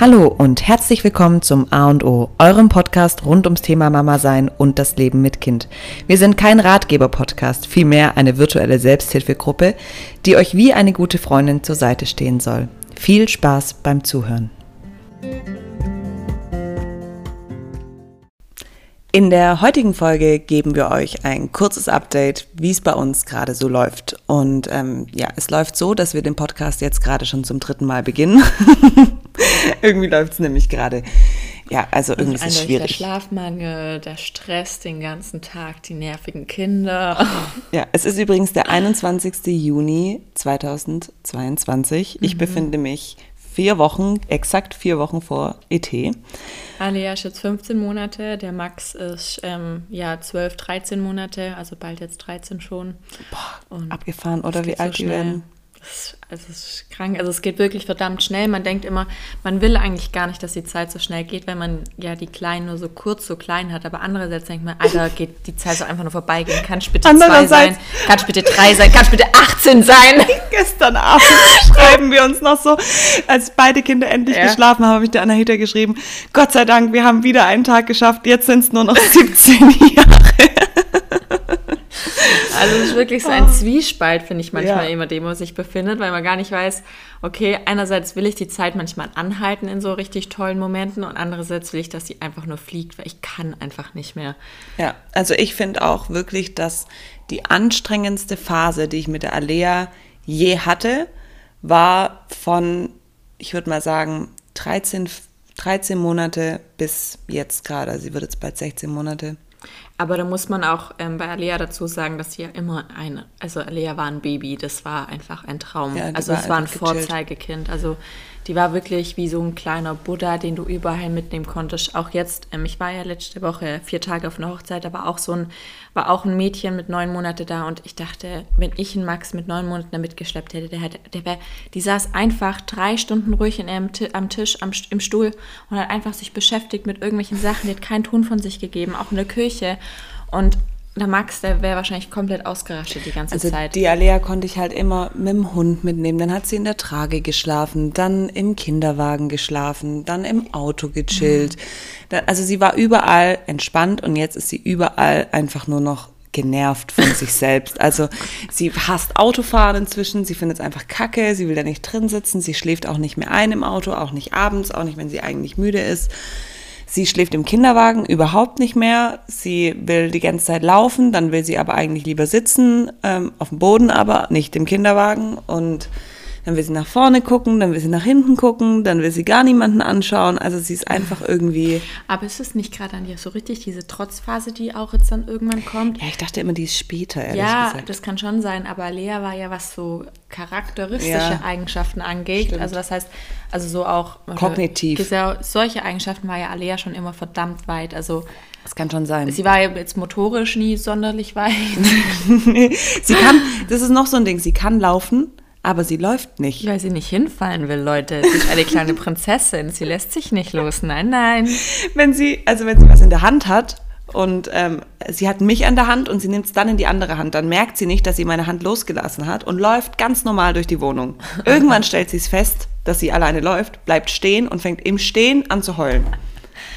Hallo und herzlich willkommen zum A und O, eurem Podcast rund ums Thema Mama sein und das Leben mit Kind. Wir sind kein Ratgeber-Podcast, vielmehr eine virtuelle Selbsthilfegruppe, die euch wie eine gute Freundin zur Seite stehen soll. Viel Spaß beim Zuhören. In der heutigen Folge geben wir euch ein kurzes Update, wie es bei uns gerade so läuft. Und ähm, ja, es läuft so, dass wir den Podcast jetzt gerade schon zum dritten Mal beginnen. irgendwie läuft es nämlich gerade. Ja, also irgendwie ist es schwierig. Der Schlafmangel, der Stress den ganzen Tag, die nervigen Kinder. Ja, es ist übrigens der 21. Juni 2022. Ich mhm. befinde mich vier Wochen, exakt vier Wochen vor ET. Alia ist jetzt 15 Monate, der Max ist ähm, ja 12, 13 Monate, also bald jetzt 13 schon. Boah, Und abgefahren, oder wie alt so die werden? Das, also es ist krank. Also es geht wirklich verdammt schnell. Man denkt immer, man will eigentlich gar nicht, dass die Zeit so schnell geht, weil man ja die Kleinen nur so kurz so klein hat. Aber andererseits denkt man, Alter, geht die Zeit so einfach nur vorbeigehen. Kannst du bitte zwei sein? Kannst du bitte drei sein? Kannst du bitte 18 sein? Gestern Abend schreiben wir uns noch so, als beide Kinder endlich ja. geschlafen haben, habe ich der Anahita geschrieben, Gott sei Dank, wir haben wieder einen Tag geschafft. Jetzt sind es nur noch 17 Jahre. Also es ist wirklich so ein oh. Zwiespalt, finde ich manchmal ja. immer, dem man sich befindet, weil man gar nicht weiß, okay, einerseits will ich die Zeit manchmal anhalten in so richtig tollen Momenten und andererseits will ich, dass sie einfach nur fliegt, weil ich kann einfach nicht mehr. Ja, also ich finde auch wirklich, dass die anstrengendste Phase, die ich mit der Alea je hatte, war von, ich würde mal sagen, 13, 13 Monate bis jetzt gerade. Sie wird jetzt bald 16 Monate. Aber da muss man auch ähm, bei Alea dazu sagen, dass sie ja immer eine, also Alea war ein Baby, das war einfach ein Traum. Ja, also es war ein gechillt. Vorzeigekind. Also die war wirklich wie so ein kleiner Buddha, den du überall mitnehmen konntest. Auch jetzt, ähm, ich war ja letzte Woche vier Tage auf einer Hochzeit, da war auch so ein, war auch ein Mädchen mit neun Monaten da und ich dachte, wenn ich einen Max mit neun Monaten da mitgeschleppt hätte, der, der wäre, die saß einfach drei Stunden ruhig in ihrem, am Tisch, am, im Stuhl und hat einfach sich beschäftigt mit irgendwelchen Sachen, die hat keinen Ton von sich gegeben, auch in der Küche. Und der Max, der wäre wahrscheinlich komplett ausgerastet die ganze also Zeit. Die Alea konnte ich halt immer mit dem Hund mitnehmen. Dann hat sie in der Trage geschlafen, dann im Kinderwagen geschlafen, dann im Auto gechillt. Mhm. Also sie war überall entspannt und jetzt ist sie überall einfach nur noch genervt von sich selbst. Also sie hasst Autofahren inzwischen, sie findet es einfach kacke, sie will da nicht drin sitzen, sie schläft auch nicht mehr ein im Auto, auch nicht abends, auch nicht, wenn sie eigentlich müde ist. Sie schläft im Kinderwagen überhaupt nicht mehr. Sie will die ganze Zeit laufen, dann will sie aber eigentlich lieber sitzen, ähm, auf dem Boden aber, nicht im Kinderwagen. Und dann will sie nach vorne gucken, dann will sie nach hinten gucken, dann will sie gar niemanden anschauen. Also sie ist einfach irgendwie. Aber ist es nicht gerade an dir so richtig diese Trotzphase, die auch jetzt dann irgendwann kommt? Ja, ich dachte immer, die ist später, ehrlich ja, gesagt. das kann schon sein, aber Lea war ja, was so charakteristische ja, Eigenschaften angeht. Stimmt. Also das heißt, also so auch kognitiv. Solche Eigenschaften war ja Lea schon immer verdammt weit. Also das kann schon sein. Sie war jetzt motorisch nie sonderlich weit. sie kann, das ist noch so ein Ding, sie kann laufen, aber sie läuft nicht. Weil sie nicht hinfallen will, Leute. Sie ist eine kleine Prinzessin. Sie lässt sich nicht los. Nein, nein. Wenn sie, also wenn sie was in der Hand hat und ähm, sie hat mich an der Hand und sie nimmt es dann in die andere Hand, dann merkt sie nicht, dass sie meine Hand losgelassen hat und läuft ganz normal durch die Wohnung. Irgendwann stellt sie es fest, dass sie alleine läuft, bleibt stehen und fängt im Stehen an zu heulen.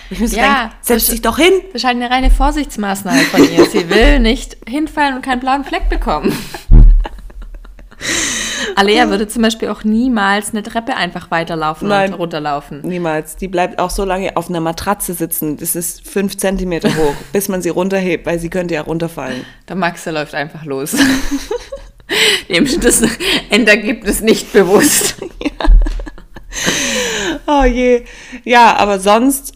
Ich muss ja, denken, setz dich doch hin. Das ist halt eine reine Vorsichtsmaßnahme von ihr. Sie will nicht hinfallen und keinen blauen Fleck bekommen. Alea würde zum Beispiel auch niemals eine Treppe einfach weiterlaufen Nein, und runterlaufen. Niemals. Die bleibt auch so lange auf einer Matratze sitzen. Das ist fünf Zentimeter hoch, bis man sie runterhebt, weil sie könnte ja runterfallen. Der Max der läuft einfach los. Dem das Endergebnis nicht bewusst. ja. Oh je. Ja, aber sonst,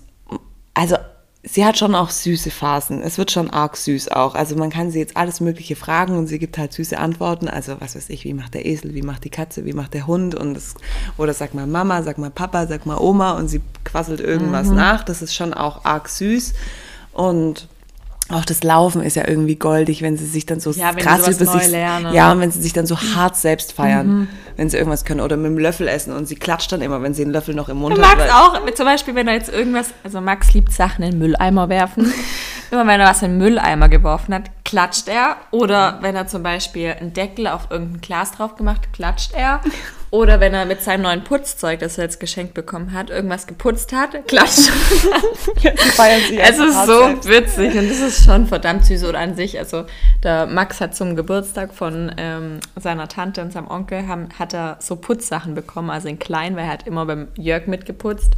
also sie hat schon auch süße Phasen. Es wird schon arg süß auch. Also man kann sie jetzt alles Mögliche fragen und sie gibt halt süße Antworten. Also was weiß ich, wie macht der Esel, wie macht die Katze, wie macht der Hund und das, oder sag mal Mama, sag mal Papa, sag mal Oma und sie quasselt irgendwas mhm. nach. Das ist schon auch arg süß und auch das Laufen ist ja irgendwie goldig, wenn sie sich dann so ja, krass über sich lernen. ja und wenn sie sich dann so hart selbst feiern, mhm. wenn sie irgendwas können oder mit dem Löffel essen und sie klatscht dann immer, wenn sie den Löffel noch im Mund hat. Max auch, zum Beispiel, wenn er jetzt irgendwas, also Max liebt Sachen in den Mülleimer werfen. immer wenn er was in den Mülleimer geworfen hat, klatscht er. Oder wenn er zum Beispiel einen Deckel auf irgendein Glas drauf gemacht, klatscht er. Oder wenn er mit seinem neuen Putzzeug, das er jetzt geschenkt bekommen hat, irgendwas geputzt hat, klatscht. es ist so witzig und es ist schon verdammt süß oder an sich. Also der Max hat zum Geburtstag von ähm, seiner Tante und seinem Onkel haben, hat er so Putzsachen bekommen, also in klein, weil er hat immer beim Jörg mitgeputzt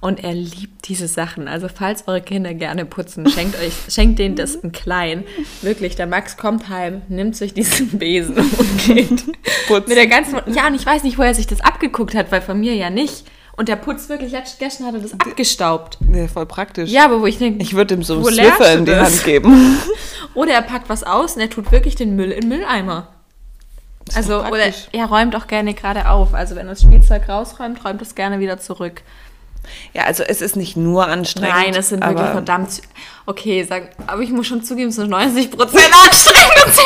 und er liebt diese Sachen. Also falls eure Kinder gerne putzen, schenkt euch, schenkt denen das in klein. Wirklich, der Max kommt heim, nimmt sich diesen Besen und geht putzen. mit der ganzen. Ja, und ich weiß nicht, wo er sich das abgeguckt hat, weil von mir ja nicht. Und der putzt wirklich, gestern hat er das abgestaubt. Ja, voll praktisch. Ja, aber wo ich denke, ich würde ihm so einen Swiffer in die Hand geben. Oder er packt was aus und er tut wirklich den Müll in den Mülleimer. Also, oder er räumt auch gerne gerade auf. Also, wenn er das Spielzeug rausräumt, räumt es gerne wieder zurück. Ja, also es ist nicht nur anstrengend. Nein, es sind wirklich verdammt. Okay, sag, aber ich muss schon zugeben, es sind 90% anstrengend und 10%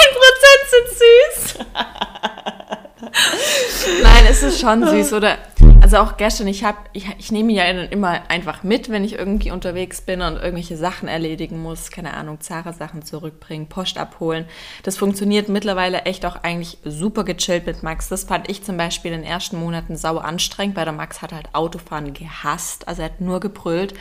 sind süß. Nein, es ist schon süß, oder? Also auch gestern, ich habe, ich, ich nehme ihn ja immer einfach mit, wenn ich irgendwie unterwegs bin und irgendwelche Sachen erledigen muss, keine Ahnung, Zara-Sachen zurückbringen, Post abholen. Das funktioniert mittlerweile echt auch eigentlich super gechillt mit Max. Das fand ich zum Beispiel in den ersten Monaten sau anstrengend, weil der Max hat halt Autofahren gehasst, also er hat nur gebrüllt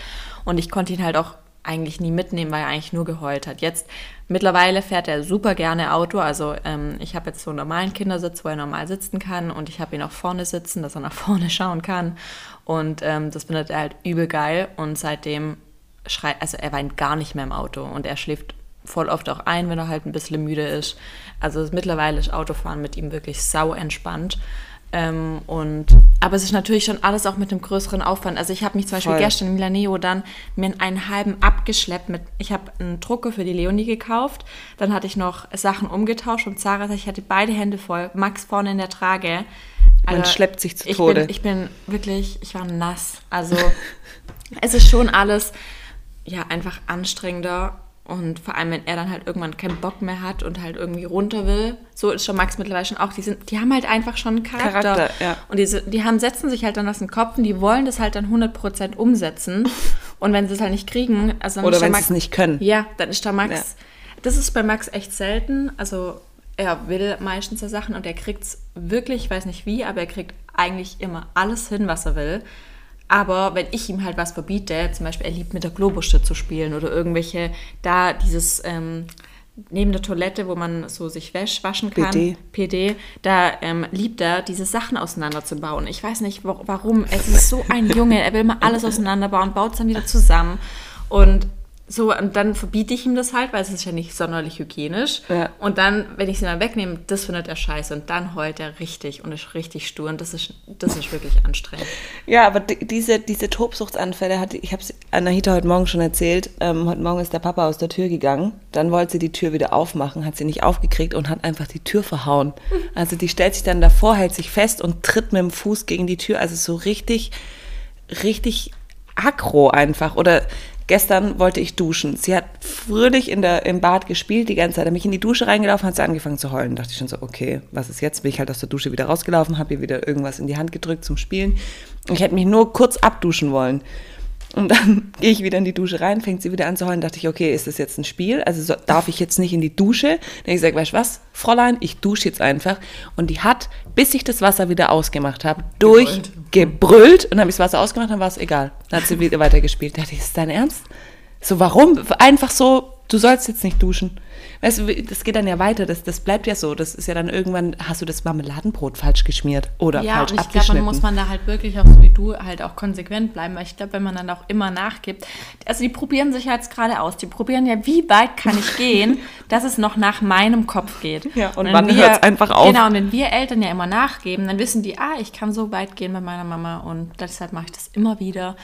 und ich konnte ihn halt auch eigentlich nie mitnehmen, weil er eigentlich nur geheult hat. Jetzt mittlerweile fährt er super gerne Auto. Also ähm, ich habe jetzt so einen normalen Kindersitz, wo er normal sitzen kann und ich habe ihn auch vorne sitzen, dass er nach vorne schauen kann. Und ähm, das findet er halt übel geil. Und seitdem schreit, also er weint gar nicht mehr im Auto und er schläft voll oft auch ein, wenn er halt ein bisschen müde ist. Also mittlerweile ist Autofahren mit ihm wirklich sau entspannt. Ähm, und, aber es ist natürlich schon alles auch mit einem größeren Aufwand. Also ich habe mich zum Beispiel Voll. gestern in Milaneo dann mir einen halben abgeschleppt mit, ich habe einen Drucker für die Leonie gekauft, dann hatte ich noch Sachen umgetauscht und Zara, ich hatte beide Hände voll, Max vorne in der Trage. Man also, schleppt sich zu ich Tode. Bin, ich bin wirklich, ich war nass. Also es ist schon alles, ja, einfach anstrengender und vor allem, wenn er dann halt irgendwann keinen Bock mehr hat und halt irgendwie runter will, so ist schon Max mittlerweile schon auch, die, sind, die haben halt einfach schon einen Charakter. Charakter ja. Und diese, die haben, setzen sich halt dann aus dem Kopf und die wollen das halt dann 100% umsetzen. Und wenn sie es halt nicht kriegen, also Oder wenn sie es nicht können. Ja, dann ist da Max. Ja. Das ist bei Max echt selten. Also er will meistens ja Sachen und er kriegt es wirklich, ich weiß nicht wie, aber er kriegt eigentlich immer alles hin, was er will. Aber wenn ich ihm halt was verbiete, zum Beispiel er liebt mit der Globuste zu spielen oder irgendwelche, da dieses ähm, neben der Toilette, wo man so sich wäsch, waschen kann, PD, PD da ähm, liebt er, diese Sachen auseinanderzubauen. Ich weiß nicht, warum. Es ist so ein Junge, er will mal alles auseinanderbauen, baut es dann wieder zusammen. Und so, und dann verbiete ich ihm das halt, weil es ist ja nicht sonderlich hygienisch. Ja. Und dann, wenn ich sie dann wegnehme, das findet er scheiße. Und dann heult er richtig und ist richtig stur. Und das ist, das ist wirklich anstrengend. Ja, aber diese, diese Tobsuchtsanfälle hatte ich habe es Anahita heute Morgen schon erzählt. Ähm, heute Morgen ist der Papa aus der Tür gegangen. Dann wollte sie die Tür wieder aufmachen, hat sie nicht aufgekriegt und hat einfach die Tür verhauen. Also die stellt sich dann davor, hält sich fest und tritt mit dem Fuß gegen die Tür. Also so richtig, richtig aggro einfach. Oder Gestern wollte ich duschen. Sie hat fröhlich in der, im Bad gespielt die ganze Zeit. Hat mich in die Dusche reingelaufen, hat sie angefangen zu heulen. Da dachte ich schon so, okay, was ist jetzt? Bin ich halt aus der Dusche wieder rausgelaufen, habe ihr wieder irgendwas in die Hand gedrückt zum Spielen. Ich hätte mich nur kurz abduschen wollen. Und dann gehe ich wieder in die Dusche rein, fängt sie wieder an zu heulen. Dachte ich, okay, ist das jetzt ein Spiel? Also so, darf ich jetzt nicht in die Dusche? Dann habe ich gesagt, weißt du was, Fräulein, ich dusche jetzt einfach. Und die hat, bis ich das Wasser wieder ausgemacht habe, durchgebrüllt. Und dann habe ich das Wasser ausgemacht, dann war es egal. Dann hat sie wieder weitergespielt. Da dachte ich, ist das dein Ernst? So, warum? Einfach so, du sollst jetzt nicht duschen. Weißt du, das geht dann ja weiter, das, das bleibt ja so. Das ist ja dann irgendwann, hast du das Marmeladenbrot falsch geschmiert oder ja, falsch und ich glaube, dann muss man da halt wirklich auch so wie du halt auch konsequent bleiben, weil ich glaube, wenn man dann auch immer nachgibt, also die probieren sich jetzt gerade aus, die probieren ja, wie weit kann ich gehen, dass es noch nach meinem Kopf geht. Ja, und, und wann hört es einfach auf? Genau, und wenn wir Eltern ja immer nachgeben, dann wissen die, ah, ich kann so weit gehen bei meiner Mama und deshalb mache ich das immer wieder.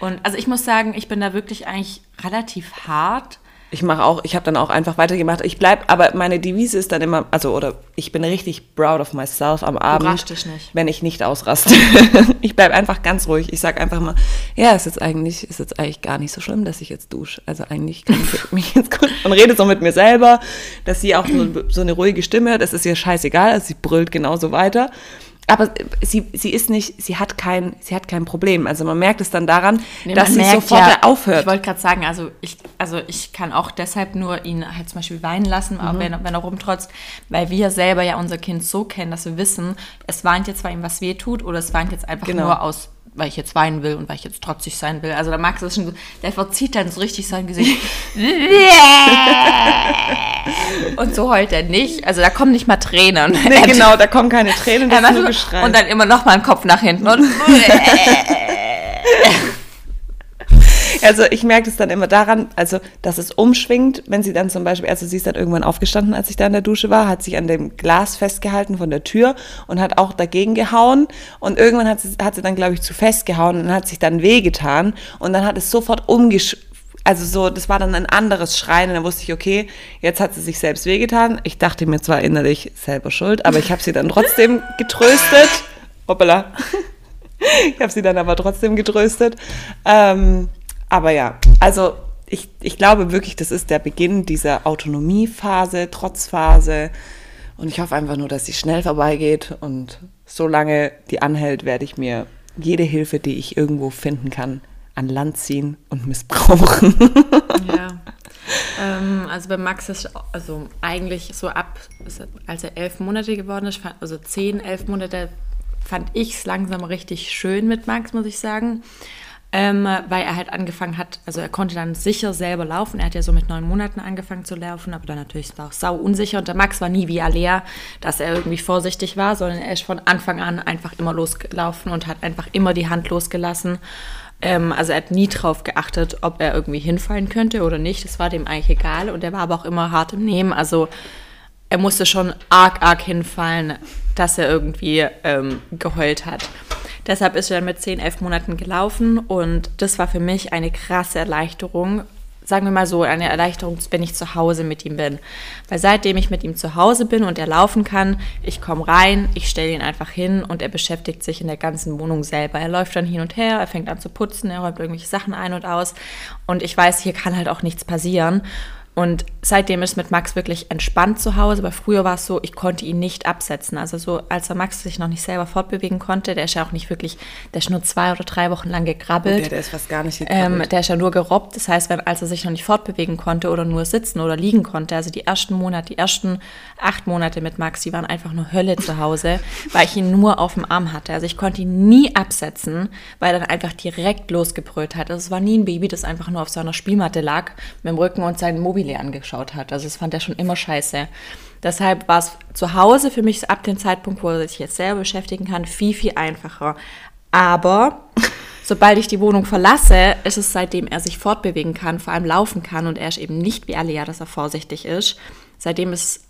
Und also ich muss sagen, ich bin da wirklich eigentlich relativ hart. Ich mache auch, ich habe dann auch einfach weitergemacht. Ich bleibe, aber meine Devise ist dann immer, also oder ich bin richtig proud of myself am Abend, dich nicht. wenn ich nicht ausraste. ich bleibe einfach ganz ruhig. Ich sage einfach mal, ja, ist eigentlich, ist jetzt eigentlich gar nicht so schlimm, dass ich jetzt dusche. Also eigentlich kann ich mich jetzt gut und rede so mit mir selber, dass sie auch so, so eine ruhige Stimme hat. Es ist ihr scheißegal, also sie brüllt genauso weiter. Aber sie, sie ist nicht, sie hat kein, sie hat kein Problem. Also man merkt es dann daran, nee, dass sie sofort ja, aufhört. Ich wollte gerade sagen, also ich, also ich kann auch deshalb nur ihn halt zum Beispiel weinen lassen, mhm. wenn, wenn er rumtrotzt, weil wir selber ja unser Kind so kennen, dass wir wissen, es weint jetzt, weil ihm was weh tut, oder es weint jetzt einfach genau. nur aus weil ich jetzt weinen will und weil ich jetzt trotzig sein will. Also da Max ist schon so, der verzieht dann so richtig sein Gesicht. und so heult er nicht. Also da kommen nicht mal Tränen. Nee, genau, da kommen keine Tränen, das ist nur Geschrei. Und dann immer noch mal ein Kopf nach hinten und Also ich merke es dann immer daran, also dass es umschwingt, wenn sie dann zum Beispiel, also sie ist dann irgendwann aufgestanden, als ich da in der Dusche war, hat sich an dem Glas festgehalten von der Tür und hat auch dagegen gehauen und irgendwann hat sie, hat sie dann, glaube ich, zu fest gehauen und hat sich dann wehgetan und dann hat es sofort umgeschwingt also so, das war dann ein anderes Schreien und dann wusste ich, okay, jetzt hat sie sich selbst wehgetan. Ich dachte mir zwar innerlich selber schuld, aber ich habe sie dann trotzdem getröstet. Hoppala. Ich habe sie dann aber trotzdem getröstet. Ähm, aber ja, also ich, ich glaube wirklich, das ist der Beginn dieser Autonomiephase, Trotzphase. Und ich hoffe einfach nur, dass sie schnell vorbeigeht. Und solange die anhält, werde ich mir jede Hilfe, die ich irgendwo finden kann, an Land ziehen und missbrauchen. Ja. Ähm, also bei Max ist also eigentlich so ab, als er elf Monate geworden ist, also zehn, elf Monate, fand ich es langsam richtig schön mit Max, muss ich sagen ähm, weil er halt angefangen hat, also er konnte dann sicher selber laufen. Er hat ja so mit neun Monaten angefangen zu laufen, aber dann natürlich war auch sau unsicher. Und der Max war nie wie Alea, dass er irgendwie vorsichtig war, sondern er ist von Anfang an einfach immer losgelaufen und hat einfach immer die Hand losgelassen. Ähm, also er hat nie drauf geachtet, ob er irgendwie hinfallen könnte oder nicht. Das war dem eigentlich egal. Und er war aber auch immer hart im Nehmen. Also er musste schon arg, arg hinfallen, dass er irgendwie ähm, geheult hat. Deshalb ist er dann mit 10, 11 Monaten gelaufen und das war für mich eine krasse Erleichterung. Sagen wir mal so, eine Erleichterung, wenn ich zu Hause mit ihm bin. Weil seitdem ich mit ihm zu Hause bin und er laufen kann, ich komme rein, ich stelle ihn einfach hin und er beschäftigt sich in der ganzen Wohnung selber. Er läuft dann hin und her, er fängt an zu putzen, er räumt irgendwelche Sachen ein und aus. Und ich weiß, hier kann halt auch nichts passieren. Und seitdem ist mit Max wirklich entspannt zu Hause. Aber früher war es so, ich konnte ihn nicht absetzen. Also so, als er Max sich noch nicht selber fortbewegen konnte, der ist ja auch nicht wirklich, der ist nur zwei oder drei Wochen lang gekrabbelt. Der, der ist fast gar nicht gekrabbelt. Ähm, der ist ja nur gerobbt. Das heißt, wenn, als er sich noch nicht fortbewegen konnte oder nur sitzen oder liegen konnte, also die ersten Monate, die ersten acht Monate mit Max, die waren einfach nur Hölle zu Hause, weil ich ihn nur auf dem Arm hatte. Also ich konnte ihn nie absetzen, weil er dann einfach direkt losgebrüllt hat. Also es war nie ein Baby, das einfach nur auf seiner Spielmatte lag, mit dem Rücken und seinen Mobil Familie angeschaut hat. Also das fand er schon immer scheiße. Deshalb war es zu Hause für mich ab dem Zeitpunkt, wo er sich jetzt selber beschäftigen kann, viel, viel einfacher. Aber sobald ich die Wohnung verlasse, ist es seitdem er sich fortbewegen kann, vor allem laufen kann und er ist eben nicht wie alle ja, dass er vorsichtig ist. Seitdem ist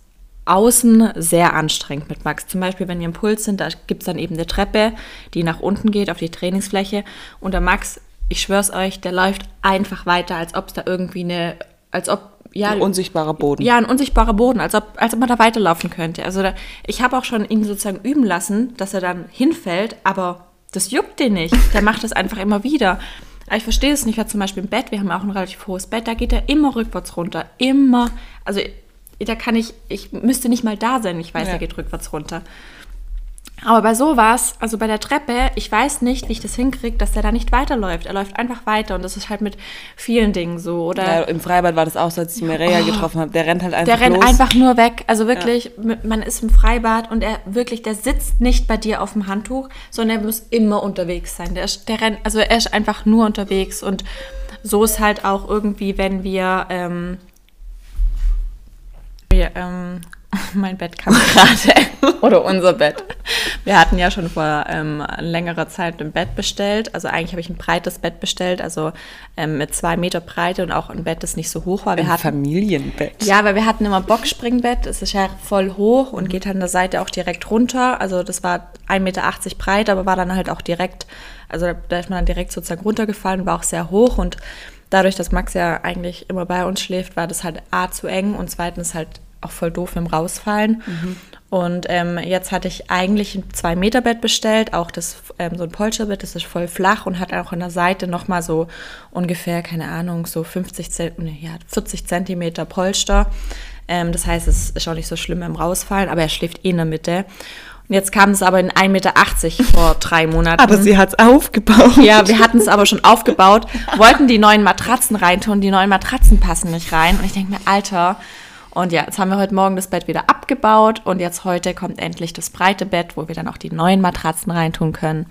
außen sehr anstrengend mit Max. Zum Beispiel, wenn wir im Puls sind, da gibt es dann eben eine Treppe, die nach unten geht auf die Trainingsfläche. Und der Max, ich schwör's euch, der läuft einfach weiter, als ob es da irgendwie eine, als ob ja, ein unsichtbarer Boden. Ja, ein unsichtbarer Boden, als ob, als ob man da weiterlaufen könnte. Also da, ich habe auch schon ihn sozusagen üben lassen, dass er dann hinfällt, aber das juckt den nicht. Der macht das einfach immer wieder. Aber ich verstehe es nicht, weil zum Beispiel im Bett, wir haben auch ein relativ hohes Bett, da geht er immer rückwärts runter. Immer. Also da kann ich, ich müsste nicht mal da sein, ich weiß, ja. er geht rückwärts runter. Aber bei sowas, also bei der Treppe, ich weiß nicht, wie ich das hinkriege, dass der da nicht weiterläuft. Er läuft einfach weiter und das ist halt mit vielen Dingen so, oder? Ja, im Freibad war das auch so, als ich Mireia oh, getroffen habe. Der rennt halt einfach Der rennt los. einfach nur weg. Also wirklich, ja. man ist im Freibad und er wirklich, der sitzt nicht bei dir auf dem Handtuch, sondern er muss immer unterwegs sein. Der, der rennt, also er ist einfach nur unterwegs und so ist halt auch irgendwie, wenn wir, ähm, wir ähm, mein Bett kam gerade. Oder unser Bett. Wir hatten ja schon vor ähm, längerer Zeit ein Bett bestellt. Also eigentlich habe ich ein breites Bett bestellt, also ähm, mit zwei Meter Breite und auch ein Bett, das nicht so hoch war. Wir ein hatten, Familienbett. Ja, weil wir hatten immer Boxspringbett. Es ist ja voll hoch und geht an der Seite auch direkt runter. Also das war 1,80 Meter breit, aber war dann halt auch direkt, also da ist man dann direkt sozusagen runtergefallen, war auch sehr hoch und dadurch, dass Max ja eigentlich immer bei uns schläft, war das halt A zu eng und zweitens halt auch voll doof im Rausfallen. Mhm. Und ähm, jetzt hatte ich eigentlich ein 2-Meter-Bett bestellt, auch das, ähm, so ein Polsterbett, das ist voll flach und hat auch an der Seite nochmal so ungefähr, keine Ahnung, so 50, nee, ja, 40 Zentimeter Polster. Ähm, das heißt, es ist auch nicht so schlimm im Rausfallen, aber er schläft eh in der Mitte. Und jetzt kam es aber in 1,80 Meter vor drei Monaten. Aber sie hat es aufgebaut. Ja, wir hatten es aber schon aufgebaut, wollten die neuen Matratzen reintun, die neuen Matratzen passen nicht rein. Und ich denke mir, Alter. Und ja, jetzt haben wir heute Morgen das Bett wieder abgebaut und jetzt heute kommt endlich das breite Bett, wo wir dann auch die neuen Matratzen reintun können.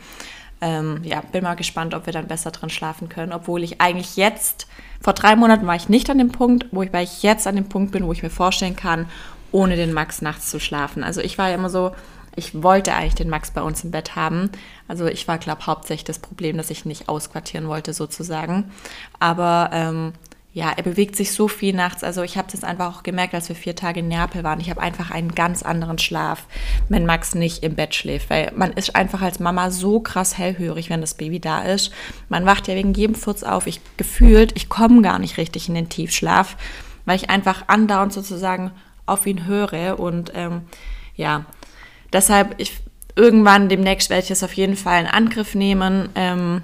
Ähm, ja, bin mal gespannt, ob wir dann besser drin schlafen können, obwohl ich eigentlich jetzt, vor drei Monaten war ich nicht an dem Punkt, wo ich, weil ich jetzt an dem Punkt bin, wo ich mir vorstellen kann, ohne den Max nachts zu schlafen. Also ich war ja immer so, ich wollte eigentlich den Max bei uns im Bett haben. Also ich war, glaube hauptsächlich das Problem, dass ich nicht ausquartieren wollte sozusagen. Aber ähm, ja, er bewegt sich so viel nachts. Also ich habe das einfach auch gemerkt, als wir vier Tage in Neapel waren. Ich habe einfach einen ganz anderen Schlaf, wenn Max nicht im Bett schläft. Weil man ist einfach als Mama so krass hellhörig, wenn das Baby da ist. Man wacht ja wegen jedem Furz auf. Ich gefühlt, ich komme gar nicht richtig in den Tiefschlaf, weil ich einfach andauernd sozusagen auf ihn höre. Und ähm, ja, deshalb, ich, irgendwann demnächst werde ich es auf jeden Fall in Angriff nehmen. Ähm,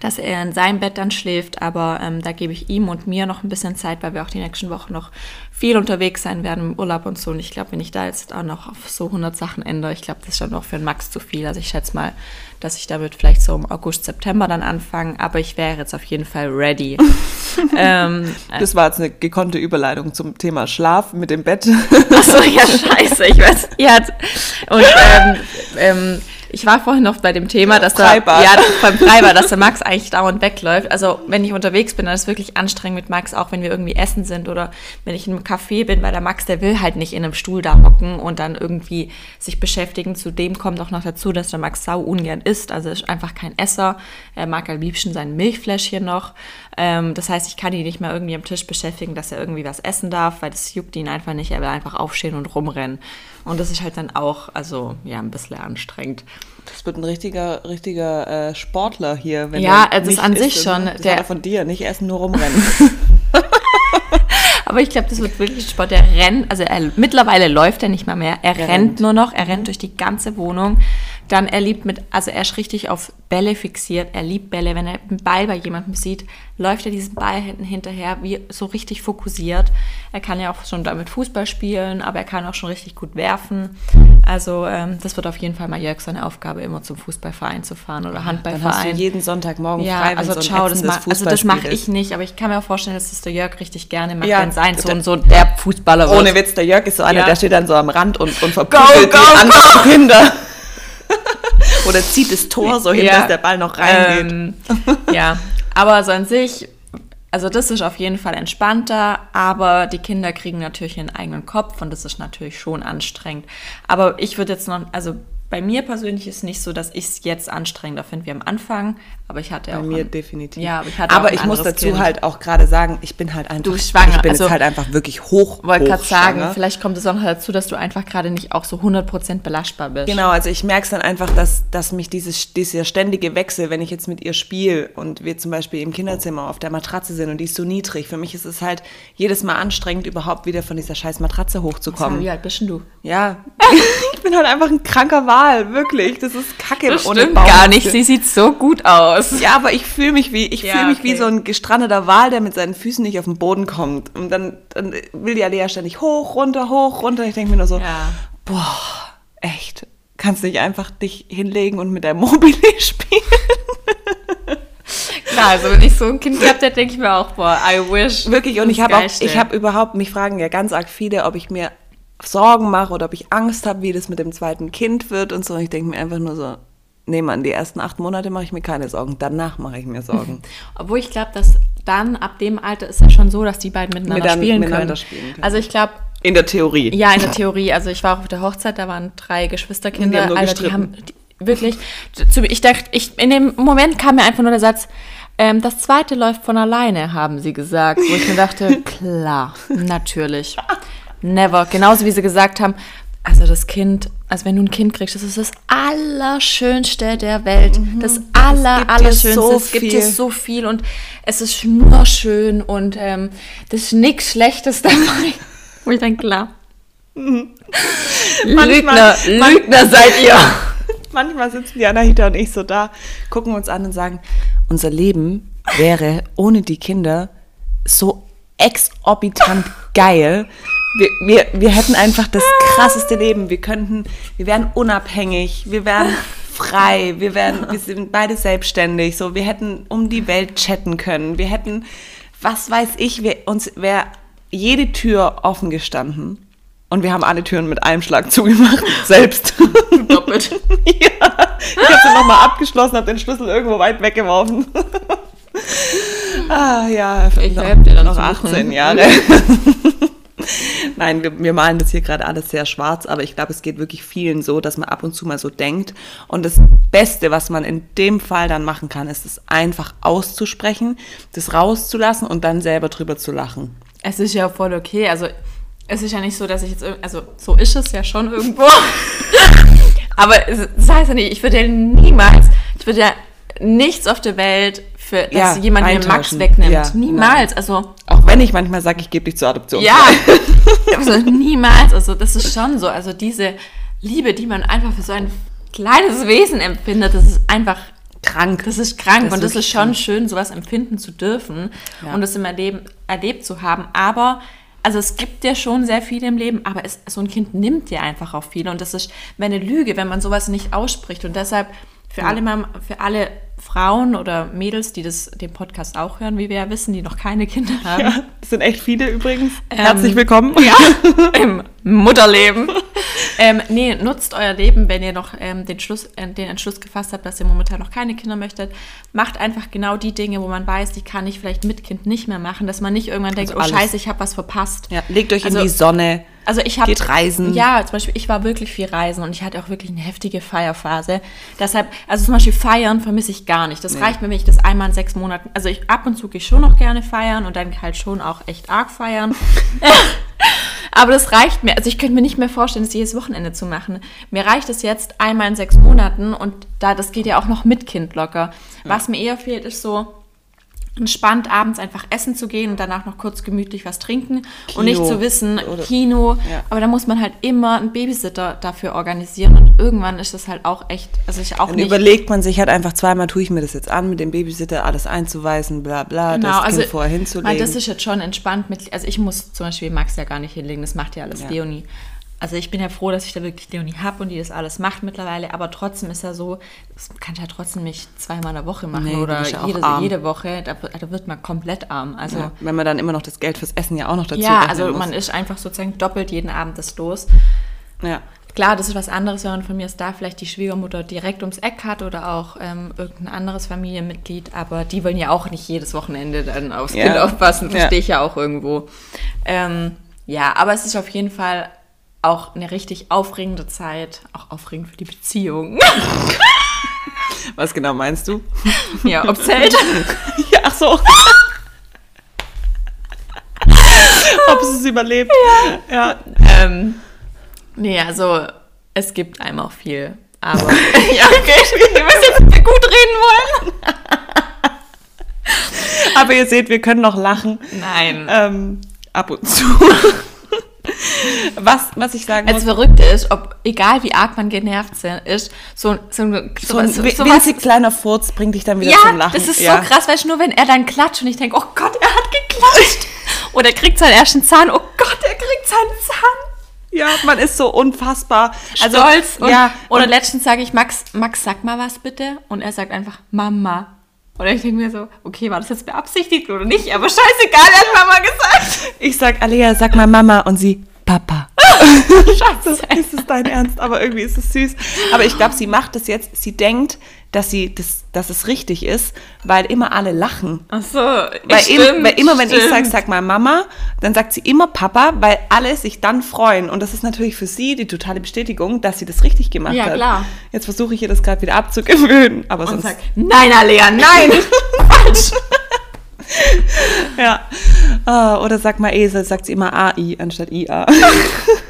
dass er in seinem Bett dann schläft, aber ähm, da gebe ich ihm und mir noch ein bisschen Zeit, weil wir auch die nächsten Wochen noch viel unterwegs sein werden im Urlaub und so. Und ich glaube, wenn ich da jetzt auch noch auf so 100 Sachen ändere, ich glaube, das ist dann auch für den Max zu viel. Also ich schätze mal, dass ich damit vielleicht so im August, September dann anfange, aber ich wäre jetzt auf jeden Fall ready. ähm, das war jetzt eine gekonnte Überleitung zum Thema Schlaf mit dem Bett. Achso, ja, scheiße, ich weiß. Ja, und ähm, ähm, ich war vorhin noch bei dem Thema, dass da, ja, beim Freibad, dass der Max eigentlich dauernd wegläuft. Also wenn ich unterwegs bin, dann ist es wirklich anstrengend mit Max, auch wenn wir irgendwie essen sind oder wenn ich in einem Café bin, weil der Max, der will halt nicht in einem Stuhl da hocken und dann irgendwie sich beschäftigen. Zudem kommt auch noch dazu, dass der Max sau ungern isst, also ist einfach kein Esser. Er mag am liebsten sein Milchfläschchen noch. Ähm, das heißt, ich kann ihn nicht mehr irgendwie am Tisch beschäftigen, dass er irgendwie was essen darf, weil das juckt ihn einfach nicht. Er will einfach aufstehen und rumrennen. Und das ist halt dann auch, also ja, ein bisschen anstrengend. Das wird ein richtiger, richtiger äh, Sportler hier. Wenn ja, das ist an sich isst, schon. Das der von dir, nicht essen, nur rumrennen. Aber ich glaube, das wird wirklich Sport. Der rennt, also er, mittlerweile läuft er nicht mal mehr. Er, er rennt, rennt nur noch, er rennt durch die ganze Wohnung. Dann er liebt mit, also er ist richtig auf Bälle fixiert. Er liebt Bälle. Wenn er einen Ball bei jemandem sieht, läuft er diesen Ball hinten hinterher, wie so richtig fokussiert. Er kann ja auch schon damit Fußball spielen, aber er kann auch schon richtig gut werfen. Also ähm, das wird auf jeden Fall mal Jörg seine Aufgabe, immer zum Fußballverein zu fahren oder Handballverein. Dann hast du jeden Sonntagmorgen ja, frei, also so schau, das, ma also das mache ich nicht, aber ich kann mir auch vorstellen, dass das der Jörg richtig gerne macht, ja, wenn sein Sohn so der Fußballer wird. Ohne Witz, der Jörg ist so einer, ja. der steht dann so am Rand und, und verprügelt die anderen Kinder. Oder zieht das Tor so hin, ja. dass der Ball noch reingeht. Ähm, ja, aber so an sich, also das ist auf jeden Fall entspannter, aber die Kinder kriegen natürlich ihren eigenen Kopf und das ist natürlich schon anstrengend. Aber ich würde jetzt noch, also bei mir persönlich ist es nicht so, dass ich es jetzt anstrengender finde wie am Anfang, aber ich hatte bei auch. Bei mir ein, definitiv. Ja, aber ich hatte Aber ich muss dazu kind. halt auch gerade sagen, ich bin halt einfach. Du schwanger. Ich bin also, jetzt halt einfach wirklich hoch. Wollte gerade sagen, vielleicht kommt es auch noch dazu, dass du einfach gerade nicht auch so 100% belastbar bist. Genau, also ich merke es dann einfach, dass, dass mich dieses, dieser ständige Wechsel, wenn ich jetzt mit ihr spiele und wir zum Beispiel im Kinderzimmer auf der Matratze sind und die ist so niedrig, für mich ist es halt jedes Mal anstrengend, überhaupt wieder von dieser scheiß Matratze hochzukommen. Wie alt bist du? Ja, ich bin halt einfach ein kranker Wal, wirklich. Das ist kacke das ohne stimmt gar nicht. Sie sieht so gut aus. Ja, aber ich fühle mich wie ich ja, fühle mich okay. wie so ein gestrandeter Wal, der mit seinen Füßen nicht auf den Boden kommt. Und dann, dann will die Alea ständig hoch, runter, hoch, runter. Ich denke mir nur so, ja. boah, echt. Kannst du nicht einfach dich hinlegen und mit der Mobile spielen? Klar, also wenn ich so ein Kind gehabt hätte, denke ich mir auch, boah, I wish. Wirklich, und ich habe auch, ich habe überhaupt, mich fragen ja ganz arg viele, ob ich mir Sorgen mache oder ob ich Angst habe, wie das mit dem zweiten Kind wird und so. Und ich denke mir einfach nur so, nee Mann, die ersten acht Monate mache ich mir keine Sorgen, danach mache ich mir Sorgen. Obwohl ich glaube, dass dann ab dem Alter ist ja schon so, dass die beiden miteinander, Mit spielen, miteinander können. spielen, können. Also ich glaube, in der Theorie. Ja, in der Theorie. Also ich war auch auf der Hochzeit, da waren drei Geschwisterkinder. Die haben, Alter, die haben die, wirklich. Ich dachte, ich in dem Moment kam mir einfach nur der Satz. Ähm, das zweite läuft von alleine, haben sie gesagt. Wo ich mir dachte, klar, natürlich. Never. Genauso wie sie gesagt haben, also das Kind, also wenn du ein Kind kriegst, das ist das Allerschönste der Welt. Mhm. Das Aller, Allerschönste. So es gibt dir so viel und es ist nur schön und ähm, das ist nichts Schlechtes dabei. Wo ich dann klar. Mhm. Lügner, Lügner seid ihr. Manchmal sitzen die Anahita und ich so da, gucken uns an und sagen, unser Leben wäre ohne die Kinder so exorbitant geil wir, wir, wir hätten einfach das krasseste Leben. Wir könnten, wir wären unabhängig, wir wären frei, wir wären, wir sind beide selbstständig, so, wir hätten um die Welt chatten können, wir hätten, was weiß ich, wir, uns wäre jede Tür offen gestanden. Und wir haben alle Türen mit einem Schlag zugemacht, selbst. Doppelt. ja. Ich habe sie nochmal abgeschlossen, habe den Schlüssel irgendwo weit weggeworfen. ah ja, ich noch, noch 18 Jahre. Nein, wir, wir, malen das hier gerade alles sehr schwarz, aber ich glaube, es geht wirklich vielen so, dass man ab und zu mal so denkt. Und das Beste, was man in dem Fall dann machen kann, ist es einfach auszusprechen, das rauszulassen und dann selber drüber zu lachen. Es ist ja voll okay. Also es ist ja nicht so, dass ich jetzt, also so ist es ja schon irgendwo. aber das heißt ja nicht, ich würde ja niemals, ich würde ja nichts auf der Welt für, dass ja, jemand mir Max wegnimmt. Ja, niemals. Nein. Also auch wenn ich manchmal sage, ich gebe dich zur Adoption. Ja, also niemals. Also das ist schon so. Also diese Liebe, die man einfach für so ein kleines Wesen empfindet, das ist einfach krank. Das ist krank das und das ist schon krank. schön, sowas empfinden zu dürfen ja. und das im Leben erlebt zu haben. Aber also es gibt ja schon sehr viel im Leben, aber es, so ein Kind nimmt ja einfach auch viel und das ist eine Lüge, wenn man sowas nicht ausspricht und deshalb für, ja. alle, für alle Frauen oder Mädels, die das, den Podcast auch hören, wie wir ja wissen, die noch keine Kinder haben. Ja, das sind echt viele übrigens. Ähm, Herzlich willkommen. Ja, im Mutterleben. ähm, nee, nutzt euer Leben, wenn ihr noch ähm, den, Schluss, äh, den Entschluss gefasst habt, dass ihr momentan noch keine Kinder möchtet. Macht einfach genau die Dinge, wo man weiß, die kann ich vielleicht mit Kind nicht mehr machen, dass man nicht irgendwann denkt, also oh scheiße, ich habe was verpasst. Ja, legt euch also, in die Sonne. Also ich habe reisen. Ja, zum Beispiel ich war wirklich viel reisen und ich hatte auch wirklich eine heftige Feierphase. Deshalb, also zum Beispiel feiern vermisse ich gar nicht. Das nee. reicht mir, wenn ich das einmal in sechs Monaten. Also ich ab und zu gehe schon noch gerne feiern und dann halt schon auch echt arg feiern. Aber das reicht mir. Also ich könnte mir nicht mehr vorstellen, das jedes Wochenende zu machen. Mir reicht es jetzt einmal in sechs Monaten und da das geht ja auch noch mit Kind locker. Was mir eher fehlt, ist so entspannt abends einfach essen zu gehen und danach noch kurz gemütlich was trinken Kino. und nicht zu wissen, Oder, Kino. Ja. Aber da muss man halt immer einen Babysitter dafür organisieren und irgendwann ist das halt auch echt, also ich auch Dann nicht. überlegt man sich halt einfach zweimal, tue ich mir das jetzt an, mit dem Babysitter alles einzuweisen, bla bla, genau, das also, kind vorher hinzulegen. Weil das ist jetzt schon entspannt mit, also ich muss zum Beispiel Max ja gar nicht hinlegen, das macht ja alles ja. Leonie. Also ich bin ja froh, dass ich da wirklich Leonie habe und die das alles macht mittlerweile, aber trotzdem ist ja so, das kann ich ja trotzdem nicht zweimal in der Woche machen nee, oder jede, jede, Woche, da, da, wird man komplett arm. Also ja, wenn man dann immer noch das Geld fürs Essen ja auch noch dazu Ja, also muss. man ist einfach sozusagen doppelt jeden Abend das los. Ja. Klar, das ist was anderes, wenn man von mir aus da vielleicht die Schwiegermutter direkt ums Eck hat oder auch ähm, irgendein anderes Familienmitglied, aber die wollen ja auch nicht jedes Wochenende dann aufs ja. Kind aufpassen, verstehe ja. ich ja auch irgendwo. Ähm, ja, aber es ist auf jeden Fall auch eine richtig aufregende Zeit, auch aufregend für die Beziehung. Was genau meinst du? Ja, ob Zelt. ja, ach so. ob es es überlebt. Ja. ja. Ähm, nee, also es gibt einem auch viel. Aber ja, okay, wir müssen jetzt gut reden wollen. aber ihr seht, wir können noch lachen. Nein. Ähm, ab und zu. was, was ich sagen muss. Das Verrückte ist, ob, egal wie arg man genervt ist, so, so, so, so ein so, winzig kleiner Furz bringt dich dann wieder ja, zum Lachen. das ist ja. so krass, weißt du, nur wenn er dann klatscht und ich denke, oh Gott, er hat geklatscht. Oder er kriegt seinen ersten Zahn, oh Gott, er kriegt seinen Zahn. Ja, man ist so unfassbar also, stolz. Und, ja, oder letztens sage ich, Max, Max, sag mal was bitte. Und er sagt einfach, Mama. Oder ich denke mir so, okay, war das jetzt beabsichtigt oder nicht? Aber scheißegal, hat Mama gesagt. Ich sag, Alea, sag mal Mama. Und sie, Papa. Schatz, ist es dein Ernst? Aber irgendwie ist es süß. Aber ich glaube, sie macht das jetzt, sie denkt, dass sie das, dass es richtig ist, weil immer alle lachen. Ach so, weil, stimmt, im, weil immer, wenn stimmt. ich sage, sag mal Mama, dann sagt sie immer Papa, weil alle sich dann freuen. Und das ist natürlich für sie die totale Bestätigung, dass sie das richtig gemacht ja, hat. Ja, klar. Jetzt versuche ich ihr das gerade wieder abzugewöhnen. Aber Und sonst... Sag, nein, Alea, nein! Falsch! ja. Oh, oder sag mal Esel, sagt sie immer AI anstatt IA.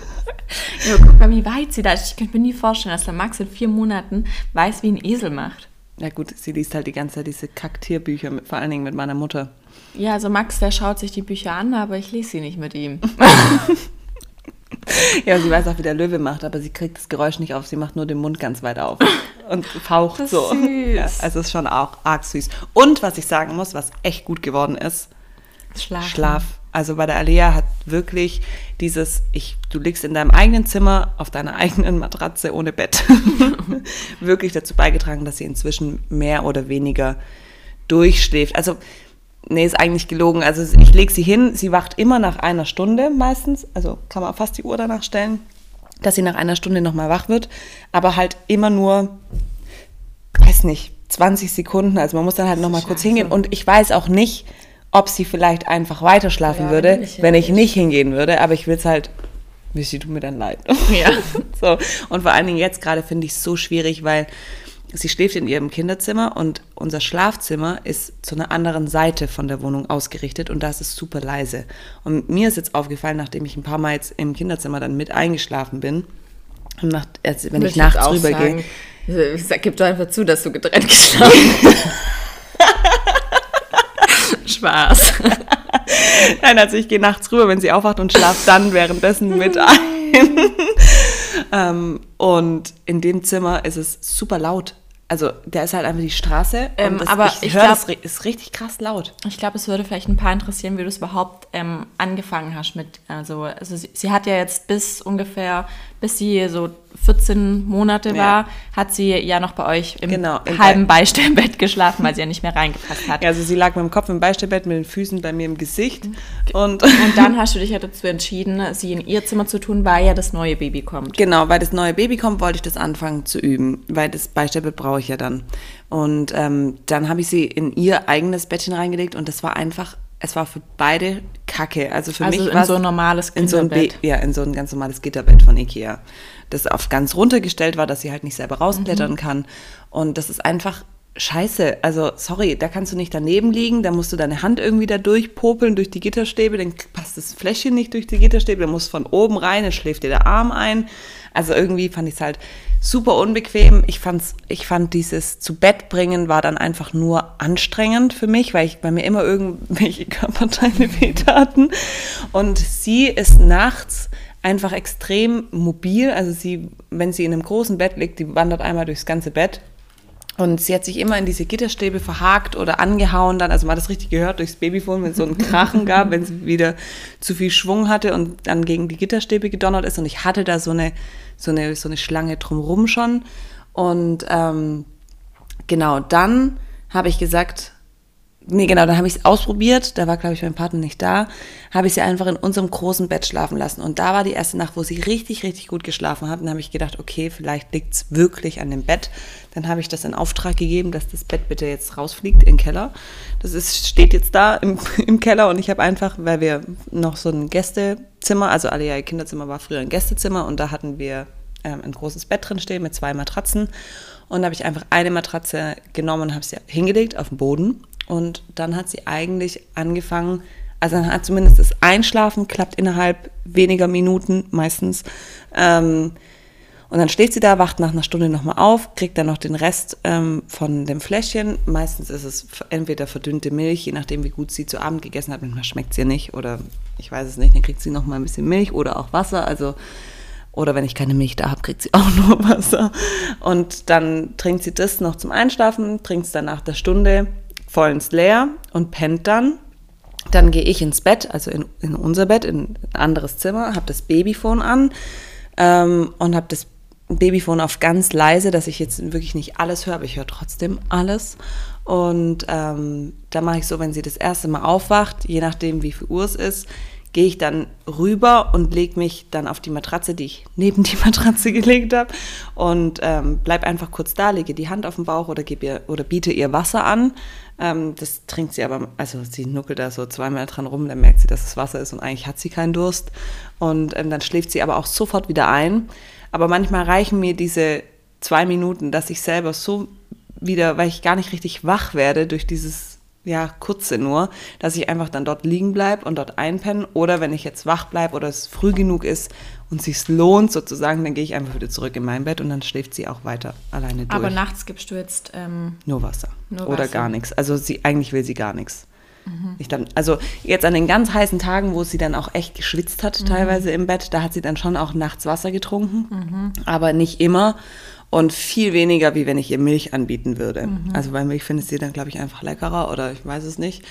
ja, guck mal, wie weit sie da ist. Ich könnte mir nie vorstellen, dass der Max in vier Monaten weiß, wie ein Esel macht. Ja gut, sie liest halt die ganze Zeit diese Kaktierbücher, vor allen Dingen mit meiner Mutter. Ja, also Max, der schaut sich die Bücher an, aber ich lese sie nicht mit ihm. ja, sie weiß auch, wie der Löwe macht, aber sie kriegt das Geräusch nicht auf. Sie macht nur den Mund ganz weit auf und faucht so. Süß. Ja, also ist schon auch arg süß. Und was ich sagen muss, was echt gut geworden ist, Schlaf. Schlaf. Also bei der Alea hat wirklich dieses, ich, du liegst in deinem eigenen Zimmer auf deiner eigenen Matratze ohne Bett, wirklich dazu beigetragen, dass sie inzwischen mehr oder weniger durchschläft. Also, nee, ist eigentlich gelogen. Also ich lege sie hin, sie wacht immer nach einer Stunde meistens, also kann man fast die Uhr danach stellen, dass sie nach einer Stunde nochmal wach wird, aber halt immer nur, weiß nicht, 20 Sekunden. Also man muss dann halt nochmal kurz hingehen. Und ich weiß auch nicht, ob sie vielleicht einfach weiter schlafen ja, würde, ich wenn ich nicht hingehen würde. Aber ich will es halt, sie tut mir dann leid. Ja. so. Und vor allen Dingen jetzt gerade finde ich es so schwierig, weil sie schläft in ihrem Kinderzimmer und unser Schlafzimmer ist zu einer anderen Seite von der Wohnung ausgerichtet und das ist super leise. Und mir ist jetzt aufgefallen, nachdem ich ein paar Mal jetzt im Kinderzimmer dann mit eingeschlafen bin, und nach, also wenn ich nachts rübergehe, Sag, gib doch einfach zu, dass du getrennt geschlafen hast. Spaß. Nein, also ich gehe nachts rüber, wenn sie aufwacht und schlafe dann währenddessen mit ein. ähm, und in dem Zimmer ist es super laut. Also, der ist halt einfach die Straße. Ähm, das, aber ich, ich höre, es ist richtig krass laut. Ich glaube, es würde vielleicht ein paar interessieren, wie du es überhaupt ähm, angefangen hast mit. Also, also sie, sie, hat ja jetzt bis ungefähr, bis sie so 14 Monate war, hat sie ja noch bei euch im genau, halben Beistellbett geschlafen, weil sie ja nicht mehr reingepasst hat. Ja, also sie lag mit dem Kopf im Beistellbett, mit den Füßen bei mir im Gesicht. Und, und dann hast du dich ja dazu entschieden, sie in ihr Zimmer zu tun, weil ja das neue Baby kommt. Genau, weil das neue Baby kommt, wollte ich das anfangen zu üben, weil das Beistellbett brauche ich ja dann. Und ähm, dann habe ich sie in ihr eigenes Bettchen reingelegt und das war einfach es war für beide Kacke. Also für also mich war so ein normales in so ein ja in so ein ganz normales Gitterbett von Ikea, das auf ganz runtergestellt war, dass sie halt nicht selber rausklettern mhm. kann. Und das ist einfach Scheiße. Also sorry, da kannst du nicht daneben liegen, da musst du deine Hand irgendwie da durchpopeln durch die Gitterstäbe, dann passt das Fläschchen nicht durch die Gitterstäbe, dann musst von oben rein, dann schläft dir der Arm ein. Also irgendwie fand ich es halt super unbequem. Ich fand's, ich fand dieses zu Bett bringen war dann einfach nur anstrengend für mich, weil ich bei mir immer irgendwelche Körperteile wehtaten. Und sie ist nachts einfach extrem mobil. Also sie, wenn sie in einem großen Bett liegt, die wandert einmal durchs ganze Bett. Und sie hat sich immer in diese Gitterstäbe verhakt oder angehauen dann, also man hat das richtig gehört durchs Babyphone, wenn es so einen Krachen gab, wenn sie wieder zu viel Schwung hatte und dann gegen die Gitterstäbe gedonnert ist. Und ich hatte da so eine so eine, so eine Schlange drumrum schon. Und ähm, genau, dann habe ich gesagt, nee, genau, dann habe ich es ausprobiert, da war, glaube ich, mein Partner nicht da, habe ich sie einfach in unserem großen Bett schlafen lassen. Und da war die erste Nacht, wo sie richtig, richtig gut geschlafen hat. Und dann habe ich gedacht, okay, vielleicht liegt es wirklich an dem Bett. Dann habe ich das in Auftrag gegeben, dass das Bett bitte jetzt rausfliegt in den Keller. Das ist, steht jetzt da im, im Keller und ich habe einfach, weil wir noch so ein Gästezimmer, also alle ja, Kinderzimmer war früher ein Gästezimmer und da hatten wir ähm, ein großes Bett drin stehen mit zwei Matratzen. Und da habe ich einfach eine Matratze genommen und habe sie hingelegt auf den Boden. Und dann hat sie eigentlich angefangen, also dann hat zumindest das Einschlafen klappt innerhalb weniger Minuten meistens. Ähm, und dann steht sie da, wacht nach einer Stunde nochmal auf, kriegt dann noch den Rest ähm, von dem Fläschchen. Meistens ist es entweder verdünnte Milch, je nachdem, wie gut sie zu Abend gegessen hat. Manchmal schmeckt sie nicht oder ich weiß es nicht. Dann kriegt sie nochmal ein bisschen Milch oder auch Wasser. Also oder wenn ich keine Milch da habe, kriegt sie auch nur Wasser. Und dann trinkt sie das noch zum Einschlafen, trinkt es dann nach der Stunde vollends leer und pennt dann. Dann gehe ich ins Bett, also in, in unser Bett, in ein anderes Zimmer, habe das Babyphone an ähm, und habe das Babyphone auf ganz leise, dass ich jetzt wirklich nicht alles höre, aber ich höre trotzdem alles. Und ähm, da mache ich so, wenn sie das erste Mal aufwacht, je nachdem wie viel Uhr es ist, gehe ich dann rüber und lege mich dann auf die Matratze, die ich neben die Matratze gelegt habe und ähm, bleib einfach kurz da, lege die Hand auf den Bauch oder, gebe ihr, oder biete ihr Wasser an. Ähm, das trinkt sie aber, also sie nuckelt da so zweimal dran rum, dann merkt sie, dass es Wasser ist und eigentlich hat sie keinen Durst. Und ähm, dann schläft sie aber auch sofort wieder ein. Aber manchmal reichen mir diese zwei Minuten, dass ich selber so wieder, weil ich gar nicht richtig wach werde durch dieses ja, kurze nur, dass ich einfach dann dort liegen bleibe und dort einpenne. Oder wenn ich jetzt wach bleibe oder es früh genug ist und sich lohnt sozusagen, dann gehe ich einfach wieder zurück in mein Bett und dann schläft sie auch weiter alleine durch. Aber nachts gibst du jetzt ähm, nur Wasser nur oder Wasser. gar nichts. Also sie eigentlich will sie gar nichts. Mhm. Ich dann, also jetzt an den ganz heißen Tagen, wo sie dann auch echt geschwitzt hat, mhm. teilweise im Bett, da hat sie dann schon auch nachts Wasser getrunken, mhm. aber nicht immer und viel weniger, wie wenn ich ihr Milch anbieten würde. Mhm. Also bei Milch findet sie dann, glaube ich, einfach leckerer oder ich weiß es nicht.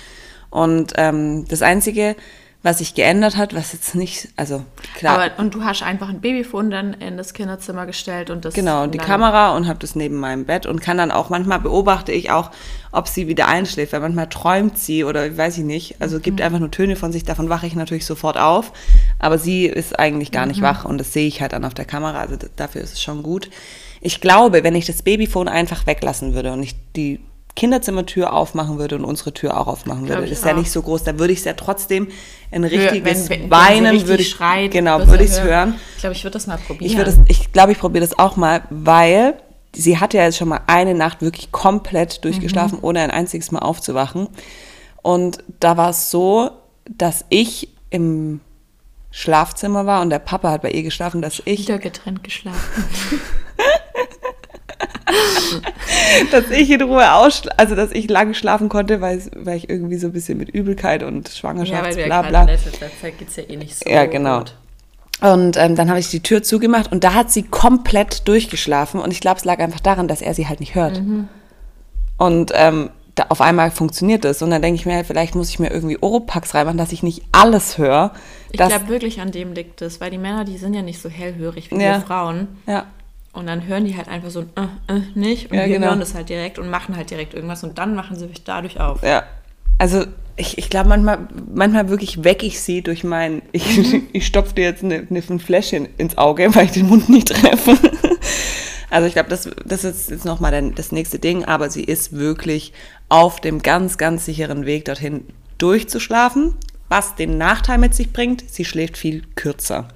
Und ähm, das Einzige, was sich geändert hat, was jetzt nicht, also klar. Aber, und du hast einfach ein Babyfon dann in das Kinderzimmer gestellt und das. Genau, die Kamera und habe das neben meinem Bett und kann dann auch, manchmal beobachte ich auch, ob sie wieder einschläft, weil manchmal träumt sie oder weiß ich nicht. Also mhm. gibt einfach nur Töne von sich, davon wache ich natürlich sofort auf. Aber sie ist eigentlich gar nicht mhm. wach und das sehe ich halt dann auf der Kamera, also dafür ist es schon gut. Ich glaube, wenn ich das Babyfon einfach weglassen würde und ich die Kinderzimmertür aufmachen würde und unsere Tür auch aufmachen würde. Das ist ja nicht so groß. Da würde ich es ja trotzdem ein richtiges wenn, wenn, Weinen wenn würde ich schreit, genau würde ich es hören. Ich glaube, ich würde das mal probieren. Ich würde ich glaube, ich probiere das auch mal, weil sie hat ja jetzt schon mal eine Nacht wirklich komplett durchgeschlafen, mhm. ohne ein einziges Mal aufzuwachen. Und da war es so, dass ich im Schlafzimmer war und der Papa hat bei ihr geschlafen, dass ich wieder getrennt geschlafen. dass ich in Ruhe ausschlafen, also dass ich lange schlafen konnte, weil, weil ich irgendwie so ein bisschen mit Übelkeit und Schwangerschaft, ja, bla bla. In letzter Zeit geht es ja eh nicht so Ja, genau. Gut. Und ähm, dann habe ich die Tür zugemacht und da hat sie komplett durchgeschlafen und ich glaube, es lag einfach daran, dass er sie halt nicht hört. Mhm. Und ähm, da auf einmal funktioniert das und dann denke ich mir, vielleicht muss ich mir irgendwie Oropax reinmachen, dass ich nicht alles höre. Ich glaube wirklich an dem liegt es, weil die Männer, die sind ja nicht so hellhörig wie ja. wir Frauen. Ja. Und dann hören die halt einfach so äh, äh, nicht und ja, wir genau. hören das halt direkt und machen halt direkt irgendwas und dann machen sie sich dadurch auf. Ja. Also ich, ich glaube manchmal, manchmal wirklich weck ich sie durch mein, ich, mhm. ich stopfe dir jetzt eine, eine, ein Fläschchen ins Auge, weil ich den Mund nicht treffe. Also ich glaube, das, das ist jetzt nochmal das nächste Ding, aber sie ist wirklich auf dem ganz, ganz sicheren Weg dorthin durchzuschlafen, was den Nachteil mit sich bringt, sie schläft viel kürzer.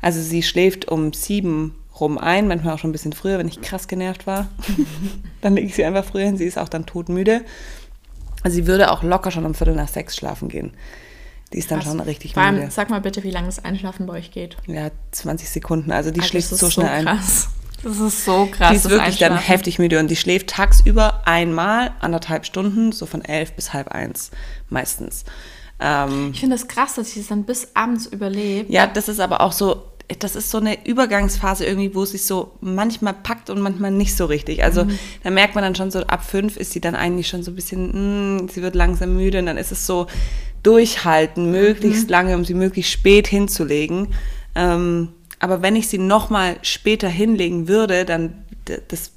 Also sie schläft um sieben rum ein, manchmal auch schon ein bisschen früher, wenn ich krass genervt war. dann lege ich sie einfach früher hin, sie ist auch dann todmüde. Also sie würde auch locker schon um Viertel nach sechs schlafen gehen. Die ist dann krass. schon richtig Vor allem, müde. Sag mal bitte, wie lange das Einschlafen bei euch geht. Ja, 20 Sekunden. Also die also schläft so schnell so ein. Das ist so krass. Die ist wirklich dann heftig müde und die schläft tagsüber einmal anderthalb Stunden, so von elf bis halb eins meistens. Ähm, ich finde es das krass, dass sie es dann bis abends überlebt. Ja, das ist aber auch so, das ist so eine Übergangsphase irgendwie, wo es sich so manchmal packt und manchmal nicht so richtig. Also mhm. da merkt man dann schon so, ab fünf ist sie dann eigentlich schon so ein bisschen, mh, hm, sie wird langsam müde und dann ist es so durchhalten, möglichst mhm. lange, um sie möglichst spät hinzulegen. Ähm, aber wenn ich sie nochmal später hinlegen würde, dann das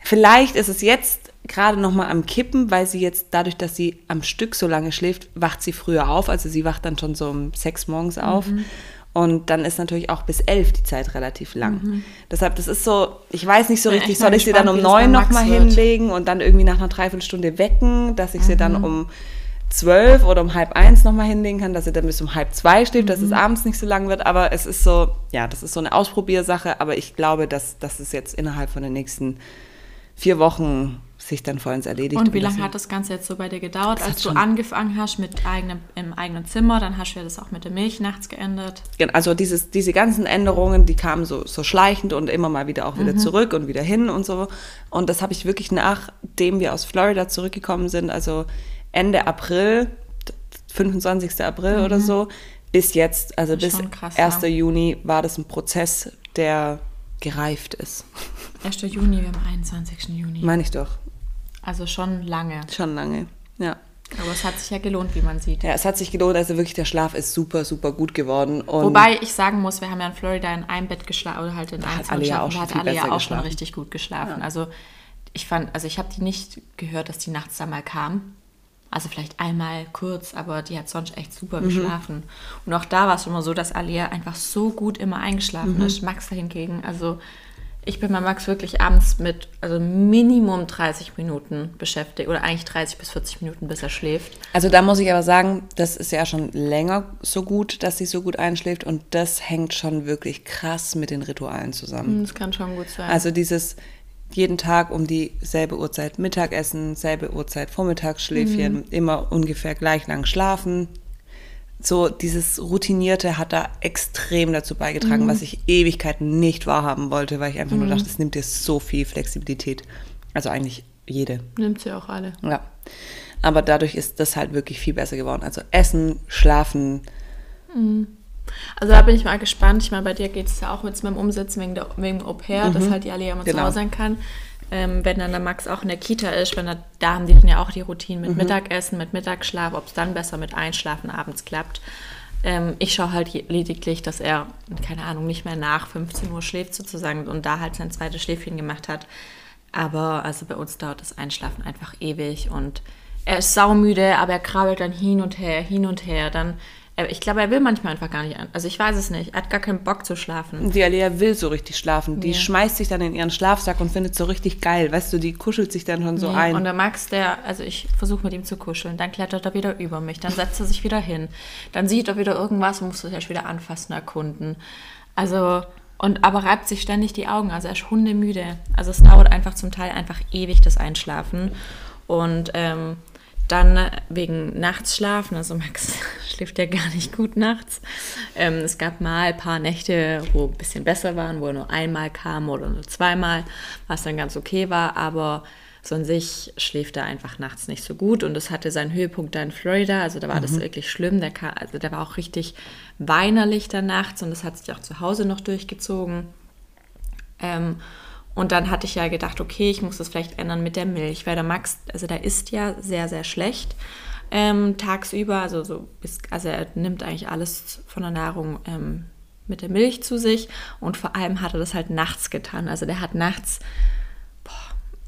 vielleicht ist es jetzt gerade nochmal am Kippen, weil sie jetzt dadurch, dass sie am Stück so lange schläft, wacht sie früher auf. Also sie wacht dann schon so um sechs morgens auf. Mhm. Und dann ist natürlich auch bis elf die Zeit relativ lang. Mhm. Deshalb, das ist so, ich weiß nicht so ja, richtig, soll ich sie dann um neun nochmal hinlegen und dann irgendwie nach einer Dreiviertelstunde wecken, dass ich mhm. sie dann mhm. um zwölf oder um halb eins nochmal hinlegen kann, dass sie dann bis um halb zwei steht, mhm. dass es mhm. abends nicht so lang wird. Aber es ist so, ja, das ist so eine Ausprobiersache. Aber ich glaube, dass, dass es jetzt innerhalb von den nächsten vier Wochen sich dann vollends erledigt. Und wie lange hat das Ganze jetzt so bei dir gedauert, als du angefangen hast mit eigenem, im eigenen Zimmer? Dann hast du ja das auch mit der Milch nachts geändert. Also dieses, diese ganzen Änderungen, die kamen so, so schleichend und immer mal wieder auch wieder mhm. zurück und wieder hin und so. Und das habe ich wirklich nachdem wir aus Florida zurückgekommen sind, also Ende April, 25. April mhm. oder so, bis jetzt, also bis krass, 1. Ja. Juni war das ein Prozess, der gereift ist. 1. Juni, wir haben 21. Juni. Meine ich doch. Also schon lange. Schon lange, ja. Aber es hat sich ja gelohnt, wie man sieht. Ja, es hat sich gelohnt. Also wirklich, der Schlaf ist super, super gut geworden. Und Wobei ich sagen muss, wir haben ja in Florida in einem Bett geschlafen oder halt in einem Zimmer geschlafen. Hat alle ja auch schon richtig gut geschlafen. Ja. Also ich fand, also ich habe die nicht gehört, dass die nachts da mal kam. Also vielleicht einmal kurz, aber die hat sonst echt super mhm. geschlafen. Und auch da war es immer so, dass Alia einfach so gut immer eingeschlafen mhm. ist. Max hingegen, also ich bin bei Max wirklich abends mit also Minimum 30 Minuten beschäftigt oder eigentlich 30 bis 40 Minuten, bis er schläft. Also da muss ich aber sagen, das ist ja schon länger so gut, dass sie so gut einschläft und das hängt schon wirklich krass mit den Ritualen zusammen. Das kann schon gut sein. Also dieses jeden Tag um dieselbe Uhrzeit Mittagessen, selbe Uhrzeit Vormittagsschläfchen, mhm. immer ungefähr gleich lang schlafen, so dieses Routinierte hat da extrem dazu beigetragen, mhm. was ich Ewigkeiten nicht wahrhaben wollte, weil ich einfach mhm. nur dachte, es nimmt dir so viel Flexibilität. Also eigentlich jede. Nimmt sie auch alle. Ja. Aber dadurch ist das halt wirklich viel besser geworden. Also Essen, Schlafen. Mhm. Also da bin ich mal gespannt. Ich meine, bei dir geht es ja auch mit dem Umsetzen wegen, der, wegen Au pair, dass mhm. halt die alle ja immer genau. zu Hause sein kann. Ähm, wenn dann der Max auch in der Kita ist, wenn er, da haben die dann ja auch die Routine mit mhm. Mittagessen, mit Mittagsschlaf, ob es dann besser mit Einschlafen abends klappt. Ähm, ich schaue halt lediglich, dass er, keine Ahnung, nicht mehr nach 15 Uhr schläft sozusagen und da halt sein zweites Schläfchen gemacht hat. Aber also bei uns dauert das Einschlafen einfach ewig und er ist saumüde, aber er krabbelt dann hin und her, hin und her. Dann ich glaube, er will manchmal einfach gar nicht an. Also ich weiß es nicht. Er hat gar keinen Bock zu schlafen. Die Alea will so richtig schlafen. Die ja. schmeißt sich dann in ihren Schlafsack und findet es so richtig geil. Weißt du, die kuschelt sich dann schon so nee. ein. Und der Max, der, also ich versuche mit ihm zu kuscheln. Dann klettert er wieder über mich. Dann setzt er sich wieder hin. Dann sieht er wieder irgendwas und muss sich erst wieder anfassen, erkunden. Also, und aber reibt sich ständig die Augen. Also er ist hundemüde. Also es dauert einfach zum Teil einfach ewig das Einschlafen. Und ähm, dann wegen nachts schlafen, also Max schläft ja gar nicht gut nachts. Ähm, es gab mal ein paar Nächte, wo ein bisschen besser waren, wo er nur einmal kam oder nur zweimal, was dann ganz okay war, aber so an sich schläft er einfach nachts nicht so gut und es hatte seinen Höhepunkt da in Florida, also da war mhm. das wirklich schlimm, der, kam, also der war auch richtig weinerlich da nachts und das hat sich auch zu Hause noch durchgezogen. Ähm, und dann hatte ich ja gedacht, okay, ich muss das vielleicht ändern mit der Milch, weil der Max, also der isst ja sehr, sehr schlecht ähm, tagsüber. Also, so ist, also er nimmt eigentlich alles von der Nahrung ähm, mit der Milch zu sich. Und vor allem hat er das halt nachts getan. Also der hat nachts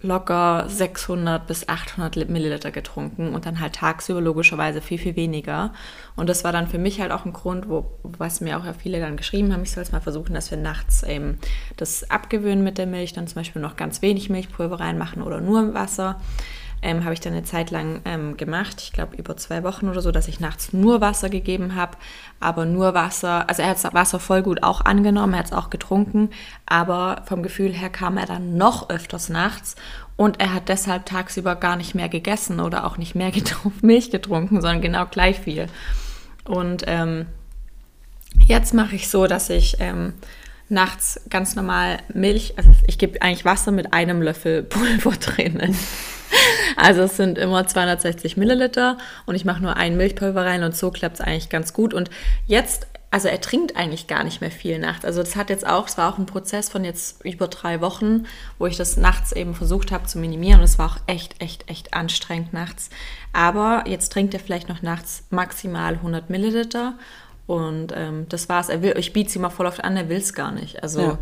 locker 600 bis 800 Milliliter getrunken und dann halt tagsüber logischerweise viel, viel weniger. Und das war dann für mich halt auch ein Grund, wo, was mir auch ja viele dann geschrieben haben, ich soll es mal versuchen, dass wir nachts eben das abgewöhnen mit der Milch, dann zum Beispiel noch ganz wenig Milchpulver reinmachen oder nur Wasser ähm, habe ich dann eine Zeit lang ähm, gemacht, ich glaube über zwei Wochen oder so, dass ich nachts nur Wasser gegeben habe, aber nur Wasser, also er hat Wasser voll gut auch angenommen, er hat es auch getrunken, aber vom Gefühl her kam er dann noch öfters nachts und er hat deshalb tagsüber gar nicht mehr gegessen oder auch nicht mehr getrunken, Milch getrunken, sondern genau gleich viel. Und ähm, jetzt mache ich so, dass ich ähm, nachts ganz normal Milch, also ich gebe eigentlich Wasser mit einem Löffel Pulver drin. Also es sind immer 260 Milliliter und ich mache nur ein Milchpulver rein und so klappt es eigentlich ganz gut. Und jetzt, also er trinkt eigentlich gar nicht mehr viel nachts. Also das hat jetzt auch, es war auch ein Prozess von jetzt über drei Wochen, wo ich das nachts eben versucht habe zu minimieren und es war auch echt, echt, echt anstrengend nachts. Aber jetzt trinkt er vielleicht noch nachts maximal 100 Milliliter und ähm, das war's. Er will, ich biete es ihm auch voll oft an, er will es gar nicht. Also, ja.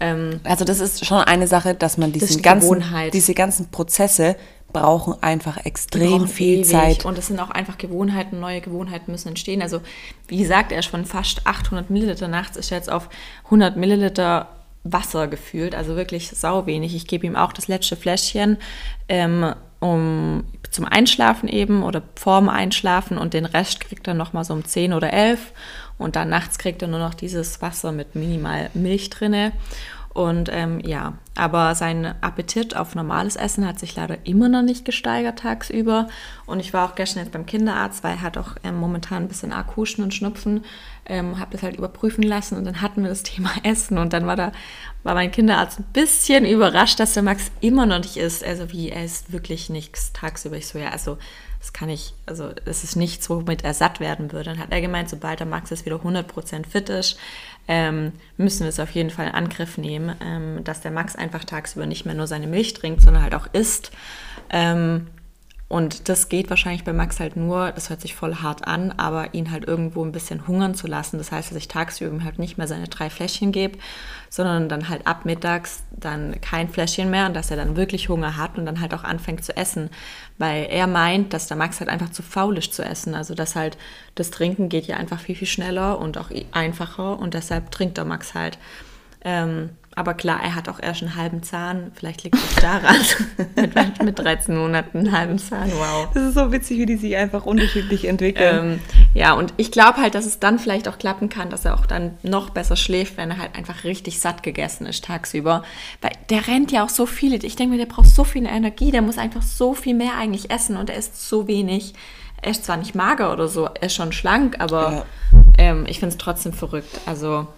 ähm, also das ist schon eine Sache, dass man diesen ganzen, diese ganzen Prozesse brauchen einfach extrem brauchen viel ewig. Zeit. Und es sind auch einfach Gewohnheiten, neue Gewohnheiten müssen entstehen. Also wie gesagt, er ist von fast 800 Milliliter nachts, ist jetzt auf 100 Milliliter Wasser gefühlt, also wirklich sau wenig. Ich gebe ihm auch das letzte Fläschchen ähm, um zum Einschlafen eben oder vorm Einschlafen und den Rest kriegt er nochmal so um 10 oder 11 und dann nachts kriegt er nur noch dieses Wasser mit minimal Milch drinne. Und ähm, ja, aber sein Appetit auf normales Essen hat sich leider immer noch nicht gesteigert tagsüber. Und ich war auch gestern jetzt beim Kinderarzt, weil er hat auch ähm, momentan ein bisschen Akuschen und Schnupfen. Ähm, habe das halt überprüfen lassen und dann hatten wir das Thema Essen. Und dann war da war mein Kinderarzt ein bisschen überrascht, dass der Max immer noch nicht isst. Also wie, er isst wirklich nichts tagsüber. Ich so, ja, also das kann ich, also es ist nichts, womit er satt werden würde. Dann hat er gemeint, sobald der Max jetzt wieder 100% fit ist, ähm, müssen wir es auf jeden Fall in Angriff nehmen, ähm, dass der Max einfach tagsüber nicht mehr nur seine Milch trinkt, sondern halt auch isst. Ähm, und das geht wahrscheinlich bei Max halt nur, das hört sich voll hart an, aber ihn halt irgendwo ein bisschen hungern zu lassen. Das heißt, dass ich tagsüber halt nicht mehr seine drei Fläschchen gebe, sondern dann halt ab mittags dann kein Fläschchen mehr und dass er dann wirklich Hunger hat und dann halt auch anfängt zu essen. Weil er meint, dass der Max halt einfach zu faul ist zu essen. Also dass halt das Trinken geht ja einfach viel, viel schneller und auch einfacher und deshalb trinkt der Max halt. Ähm, aber klar, er hat auch erst einen halben Zahn. Vielleicht liegt es daran. mit, mit 13 Monaten einen halben Zahn, wow. Das ist so witzig, wie die sich einfach unterschiedlich entwickeln. Ähm, ja, und ich glaube halt, dass es dann vielleicht auch klappen kann, dass er auch dann noch besser schläft, wenn er halt einfach richtig satt gegessen ist tagsüber. Weil der rennt ja auch so viel. Ich denke mir, der braucht so viel Energie. Der muss einfach so viel mehr eigentlich essen und er isst so wenig. Er ist zwar nicht mager oder so, er ist schon schlank, aber ja. ähm, ich finde es trotzdem verrückt. Also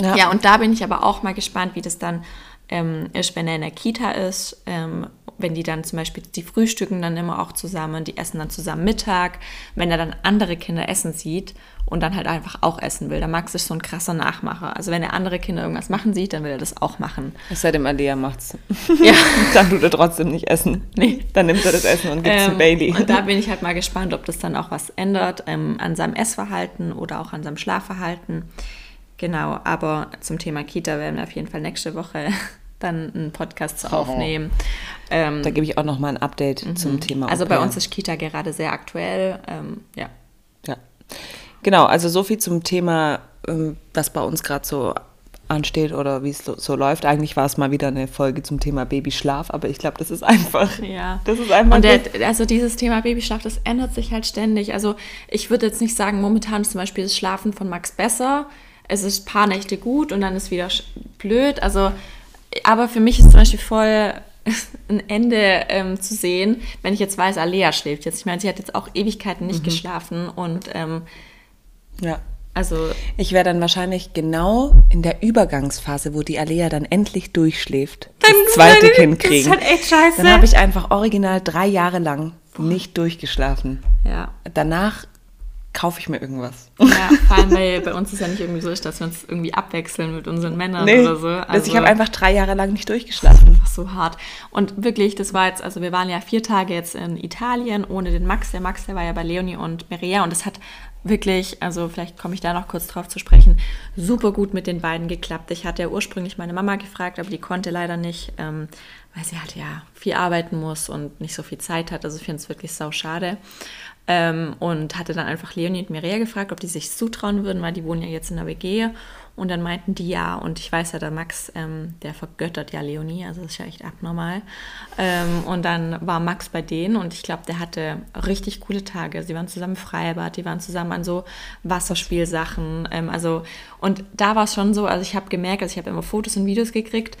ja. ja, und da bin ich aber auch mal gespannt, wie das dann ähm, ist, wenn er in der Kita ist, ähm, wenn die dann zum Beispiel, die frühstücken dann immer auch zusammen, die essen dann zusammen Mittag. Wenn er dann andere Kinder essen sieht und dann halt einfach auch essen will, dann Max ist so ein krasser Nachmacher. Also wenn er andere Kinder irgendwas machen sieht, dann will er das auch machen. Es sei denn, Alia macht's. Ja. dann tut er trotzdem nicht essen. Nee. Dann nimmt er das Essen und gibt es ähm, Bailey. Und da bin ich halt mal gespannt, ob das dann auch was ändert ähm, an seinem Essverhalten oder auch an seinem Schlafverhalten. Genau, aber zum Thema Kita werden wir auf jeden Fall nächste Woche dann einen Podcast zu aufnehmen. Ähm, da gebe ich auch noch mal ein Update mhm. zum Thema. Also bei uns ist Kita gerade sehr aktuell. Ähm, ja. Ja. Genau, also so viel zum Thema, ähm, was bei uns gerade so ansteht oder wie es so, so, läuft. Eigentlich war es mal wieder eine Folge zum Thema Babyschlaf, aber ich glaube, das ist einfach. Ja. Das ist einfach. Und der, also dieses Thema Babyschlaf, das ändert sich halt ständig. Also ich würde jetzt nicht sagen, momentan ist zum Beispiel das Schlafen von Max besser. Es ist ein paar Nächte gut und dann ist wieder blöd. Also aber für mich ist zum Beispiel voll ein Ende ähm, zu sehen, wenn ich jetzt weiß, Alea schläft jetzt. Ich meine, sie hat jetzt auch Ewigkeiten nicht mhm. geschlafen und ähm, ja. Also ich werde dann wahrscheinlich genau in der Übergangsphase, wo die Alea dann endlich durchschläft, das zweite nein, Kind kriegen. Das ist halt echt scheiße. Dann habe ich einfach original drei Jahre lang nicht durchgeschlafen. Ja. Danach kaufe ich mir irgendwas. Ja, vor allem, weil bei uns ist ja nicht irgendwie so, dass wir uns irgendwie abwechseln mit unseren Männern nee, oder so. Also, ich habe einfach drei Jahre lang nicht durchgeschlafen. Einfach so hart. Und wirklich, das war jetzt, also wir waren ja vier Tage jetzt in Italien ohne den Max. Der Max, der war ja bei Leonie und Maria und es hat wirklich, also vielleicht komme ich da noch kurz drauf zu sprechen, super gut mit den beiden geklappt. Ich hatte ja ursprünglich meine Mama gefragt, aber die konnte leider nicht, ähm, weil sie halt ja viel arbeiten muss und nicht so viel Zeit hat. Also ich finde es wirklich sau schade. Ähm, und hatte dann einfach Leonie und Mireia gefragt, ob die sich zutrauen würden, weil die wohnen ja jetzt in der WG. Und dann meinten die ja, und ich weiß ja, der Max, ähm, der vergöttert ja Leonie, also das ist ja echt abnormal. Ähm, und dann war Max bei denen und ich glaube, der hatte richtig coole Tage. Sie waren zusammen im Freibad, die waren zusammen an so Wasserspielsachen. Ähm, also, und da war es schon so, also ich habe gemerkt, also ich habe immer Fotos und Videos gekriegt,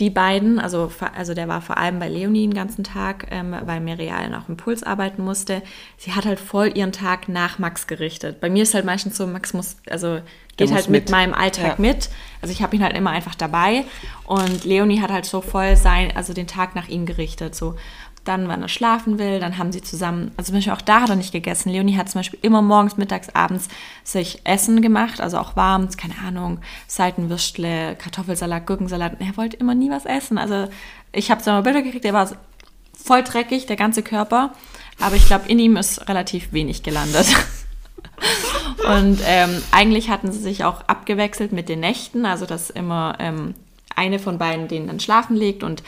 die beiden, also, also der war vor allem bei Leonie den ganzen Tag, ähm, weil Miriam noch im Puls arbeiten musste. Sie hat halt voll ihren Tag nach Max gerichtet. Bei mir ist halt meistens so, Max muss, also geht halt mit, mit meinem Alltag ja. mit. Also ich habe ihn halt immer einfach dabei. Und Leonie hat halt so voll sein, also den Tag nach ihm gerichtet. So, dann, wann er schlafen will, dann haben sie zusammen, also zum Beispiel auch da hat er nicht gegessen. Leonie hat zum Beispiel immer morgens, mittags, abends sich Essen gemacht, also auch warm, keine Ahnung, Seitenwürstle, Kartoffelsalat, Gurkensalat. Er wollte immer nie was essen. Also ich habe so mal Bilder gekriegt, er war voll dreckig, der ganze Körper. Aber ich glaube, in ihm ist relativ wenig gelandet. Und ähm, eigentlich hatten sie sich auch abgewechselt mit den Nächten, also dass immer ähm, eine von beiden den dann schlafen legt und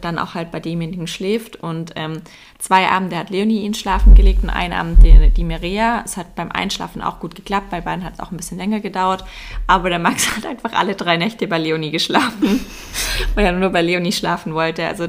dann auch halt bei demjenigen schläft. Und ähm, zwei Abende hat Leonie ihn schlafen gelegt und einen Abend die, die Maria. Es hat beim Einschlafen auch gut geklappt, bei beiden hat es auch ein bisschen länger gedauert. Aber der Max hat einfach alle drei Nächte bei Leonie geschlafen, weil er nur bei Leonie schlafen wollte. Also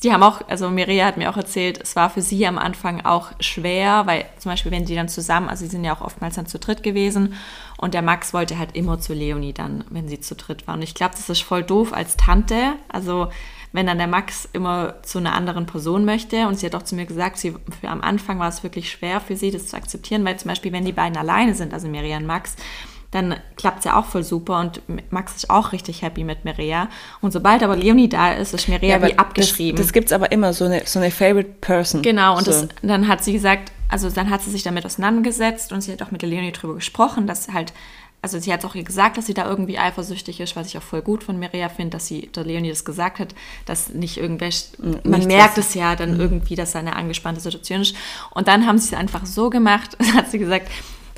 Sie haben auch, also Mireia hat mir auch erzählt, es war für sie am Anfang auch schwer, weil zum Beispiel, wenn sie dann zusammen, also sie sind ja auch oftmals dann zu dritt gewesen und der Max wollte halt immer zu Leonie dann, wenn sie zu dritt waren. Und ich glaube, das ist voll doof als Tante. Also wenn dann der Max immer zu einer anderen Person möchte. Und sie hat auch zu mir gesagt, sie, für am Anfang war es wirklich schwer für sie, das zu akzeptieren, weil zum Beispiel, wenn die beiden alleine sind, also Miriam und Max, dann klappt es ja auch voll super und Max ist auch richtig happy mit Mireia. Und sobald aber Leonie da ist, ist Mireia ja, wie abgeschrieben. Das, das gibt es aber immer, so eine, so eine Favorite Person. Genau, und so. das, dann hat sie gesagt, also dann hat sie sich damit auseinandergesetzt und sie hat auch mit der Leonie drüber gesprochen, dass halt also sie hat auch gesagt, dass sie da irgendwie eifersüchtig ist, was ich auch voll gut von Mireia finde, dass sie der Leonie das gesagt hat, dass nicht irgendwelche, man merkt es ja dann mhm. irgendwie, dass da eine angespannte Situation ist. Und dann haben sie es einfach so gemacht, hat sie gesagt,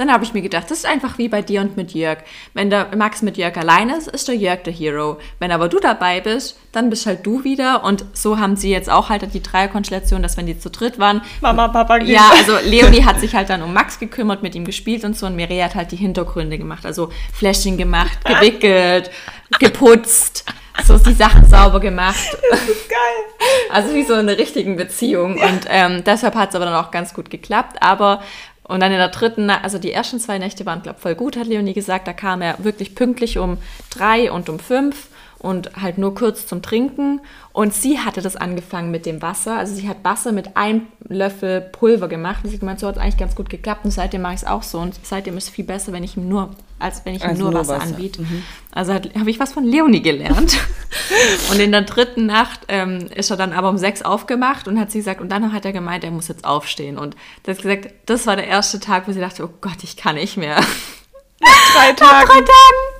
dann habe ich mir gedacht, das ist einfach wie bei dir und mit Jörg. Wenn der Max mit Jörg alleine ist, ist der Jörg der Hero. Wenn aber du dabei bist, dann bist halt du wieder. Und so haben sie jetzt auch halt die Dreierkonstellation, dass wenn die zu dritt waren. Mama, Papa, Kind. Ja, also Leonie hat sich halt dann um Max gekümmert, mit ihm gespielt und so. Und Mireia hat halt die Hintergründe gemacht. Also Fläschchen gemacht, gewickelt, geputzt so die Sachen sauber gemacht. Das ist geil. Also wie so eine richtigen Beziehung. Ja. Und ähm, deshalb hat es aber dann auch ganz gut geklappt. Aber und dann in der dritten, also die ersten zwei Nächte waren, glaube ich, voll gut, hat Leonie gesagt. Da kam er wirklich pünktlich um drei und um fünf. Und halt nur kurz zum Trinken. Und sie hatte das angefangen mit dem Wasser. Also sie hat Wasser mit einem Löffel Pulver gemacht. Und sie hat gemeint, so hat es eigentlich ganz gut geklappt. Und seitdem mache ich es auch so. Und seitdem ist es viel besser, wenn ich ihm nur, als wenn ich ihm also nur, nur, Wasser, Wasser. anbiete. Mhm. Also habe ich was von Leonie gelernt. und in der dritten Nacht ähm, ist er dann aber um sechs aufgemacht und hat sie gesagt, und dann hat er gemeint, er muss jetzt aufstehen. Und das gesagt, das war der erste Tag, wo sie dachte, oh Gott, ich kann nicht mehr. Nach drei Tagen. Nach drei Tagen.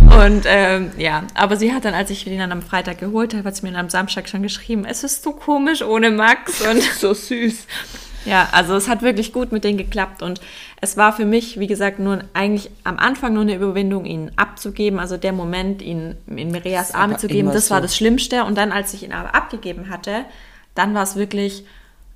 Und ähm, ja, aber sie hat dann, als ich ihn dann am Freitag geholt habe, hat sie mir dann am Samstag schon geschrieben, es ist so komisch ohne Max und so süß. Ja, also es hat wirklich gut mit denen geklappt und es war für mich, wie gesagt, nur eigentlich am Anfang nur eine Überwindung, ihn abzugeben. Also der Moment, ihn in Mireas Arme zu geben, das so. war das Schlimmste. Und dann, als ich ihn aber abgegeben hatte, dann war es wirklich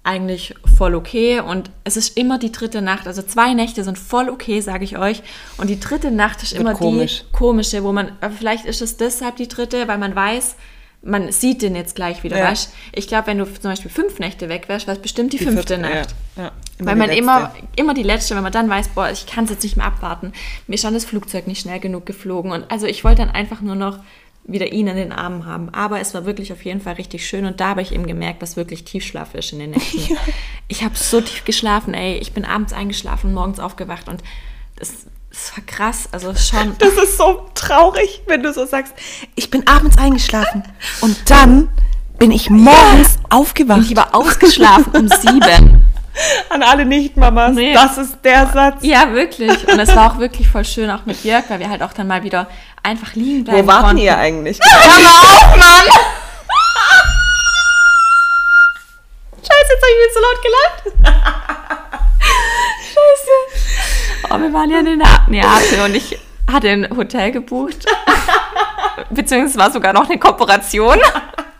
eigentlich voll okay und es ist immer die dritte Nacht. Also zwei Nächte sind voll okay, sage ich euch. Und die dritte Nacht ist immer komisch. die komische, wo man, vielleicht ist es deshalb die dritte, weil man weiß, man sieht den jetzt gleich wieder. Ja. Weißt? Ich glaube, wenn du zum Beispiel fünf Nächte weg wärst, wäre es bestimmt die, die fünfte vierte, Nacht. Ja. Ja. Weil man immer, immer die letzte, wenn man dann weiß, boah, ich kann es jetzt nicht mehr abwarten. Mir ist schon das Flugzeug nicht schnell genug geflogen. Und also ich wollte dann einfach nur noch wieder ihn in den Armen haben. Aber es war wirklich auf jeden Fall richtig schön und da habe ich eben gemerkt, was wirklich Tiefschlaf ist in den Nächten. Ja. Ich habe so tief geschlafen, ey. Ich bin abends eingeschlafen morgens aufgewacht und das, das war krass. Also schon. Das ist so traurig, wenn du so sagst, ich bin abends eingeschlafen und dann bin ich morgens ja. aufgewacht. Ich war ausgeschlafen um sieben. An alle Nicht-Mamas, nee. das ist der Satz. Ja, wirklich. Und es war auch wirklich voll schön, auch mit Jörg, weil wir halt auch dann mal wieder einfach liegen bleiben Wo warten konnten. ihr eigentlich? Hör mal auf, Mann! Scheiße, jetzt habe ich mir so laut gelacht. Scheiße. Oh, wir waren ja in Neapel und ich hatte ein Hotel gebucht. Beziehungsweise war sogar noch eine Kooperation.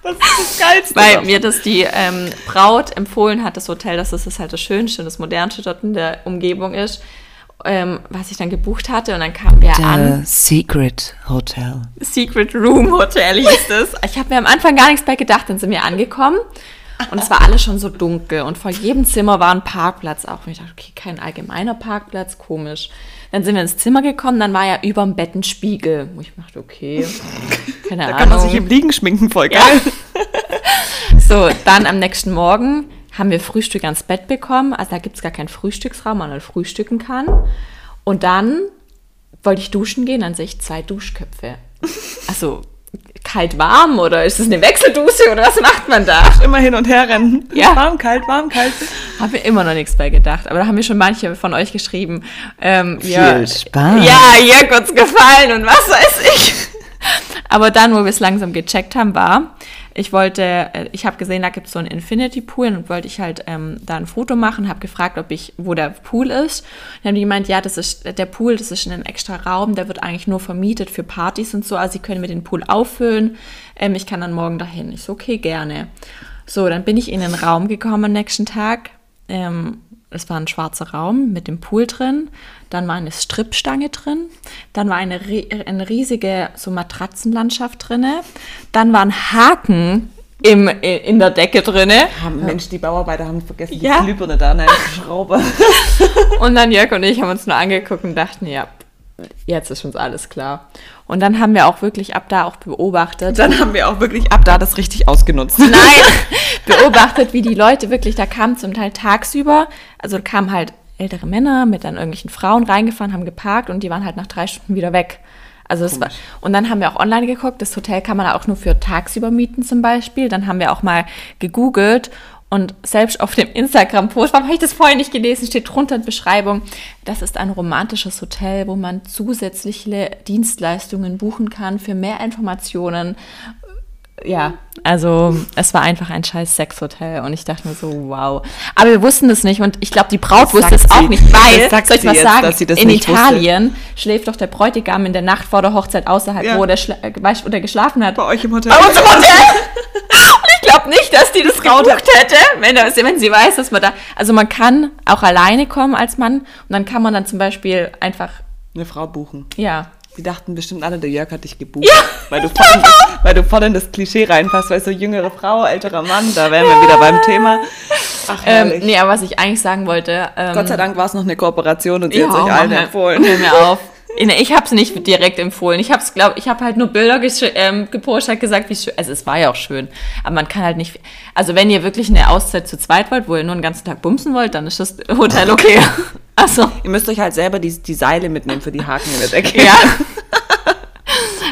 Das ist das Geilste. Weil mir das die ähm, Braut empfohlen hat, das Hotel, dass das halt das Schönste und das Modernste dort in der Umgebung ist ähm, was ich dann gebucht hatte und dann kam wer an. Secret Hotel. Secret Room Hotel hieß es. Ich habe mir am Anfang gar nichts bei gedacht, dann sind wir angekommen und es war alles schon so dunkel und vor jedem Zimmer war ein Parkplatz auch. Und ich dachte, okay, kein allgemeiner Parkplatz, komisch. Dann sind wir ins Zimmer gekommen, dann war ja über dem Bett ein Spiegel. Wo ich dachte, okay, keine da Ahnung. Da kann man sich im Liegen schminken, voll geil. Ja. so, dann am nächsten Morgen haben wir Frühstück ans Bett bekommen. Also da gibt es gar keinen Frühstücksraum, wo man frühstücken kann. Und dann wollte ich duschen gehen, dann sehe ich zwei Duschköpfe. Also kalt warm oder ist es eine Wechseldusche oder was macht man da? Immer hin und her rennen. Ja. Warm, kalt, warm, kalt. Habe mir immer noch nichts bei gedacht. Aber da haben mir schon manche von euch geschrieben. Ähm, Viel ja, Spaß. Ja, ihr kurz gefallen und was weiß ich. Aber dann, wo wir es langsam gecheckt haben, war, ich wollte, äh, ich habe gesehen, da gibt es so einen Infinity Pool und wollte ich halt ähm, da ein Foto machen, habe gefragt, ob ich, wo der Pool ist. Dann haben die gemeint, ja, das ist der Pool, das ist ein extra Raum, der wird eigentlich nur vermietet für Partys und so, also sie können mir den Pool auffüllen. Ähm, ich kann dann morgen dahin. Ich so, okay, gerne. So, dann bin ich in den Raum gekommen am nächsten Tag. Ähm, es war ein schwarzer Raum mit dem Pool drin, dann war eine Strippstange drin, dann war eine, eine riesige so Matratzenlandschaft drin, dann waren Haken im, in der Decke drin. Ja, Mensch, die Bauarbeiter haben vergessen, die ja. Glühbirne da, nein, Schraube. und dann Jörg und ich haben uns nur angeguckt und dachten, ja, jetzt ist uns alles klar. Und dann haben wir auch wirklich ab da auch beobachtet. Dann haben wir auch wirklich ab da das richtig ausgenutzt. Nein, beobachtet, wie die Leute wirklich, da kamen zum Teil tagsüber, also kamen halt ältere Männer mit dann irgendwelchen Frauen reingefahren, haben geparkt und die waren halt nach drei Stunden wieder weg. Also es war, und dann haben wir auch online geguckt, das Hotel kann man auch nur für tagsüber mieten zum Beispiel. Dann haben wir auch mal gegoogelt und selbst auf dem Instagram-Post, warum habe ich das vorhin nicht gelesen, steht drunter in Beschreibung, das ist ein romantisches Hotel, wo man zusätzliche Dienstleistungen buchen kann für mehr Informationen ja, also es war einfach ein scheiß Sexhotel und ich dachte mir so, wow. Aber wir wussten das nicht und ich glaube, die Braut das wusste es auch nicht, weil, soll ich was sagen, in Italien wusste. schläft doch der Bräutigam in der Nacht vor der Hochzeit außerhalb, ja. wo, der wo der geschlafen hat. Bei euch im Hotel. Bei uns im Hotel! ich glaube nicht, dass die das gebucht hätte, wenn, wenn sie weiß, dass man da, also man kann auch alleine kommen als Mann und dann kann man dann zum Beispiel einfach eine Frau buchen. Ja. Die dachten bestimmt alle, der Jörg hat dich gebucht. Ja, weil, du voll in das, weil du voll in das Klischee reinpasst, weil so jüngere Frau, älterer Mann, da wären wir wieder beim Thema. Ach, ähm, nee, aber was ich eigentlich sagen wollte. Ähm, Gott sei Dank war es noch eine Kooperation und sie ja, hat euch allen empfohlen. Hör mir auf. Ich habe es nicht direkt empfohlen. Ich habe glaube ich, habe halt nur Bilder ähm, gepostet, gesagt, wie schön. Also es war ja auch schön, aber man kann halt nicht. Also wenn ihr wirklich eine Auszeit zu zweit wollt, wo ihr nur einen ganzen Tag bumsen wollt, dann ist das Hotel okay. Also ihr müsst euch halt selber die, die Seile mitnehmen für die Haken in der Decke. Ja.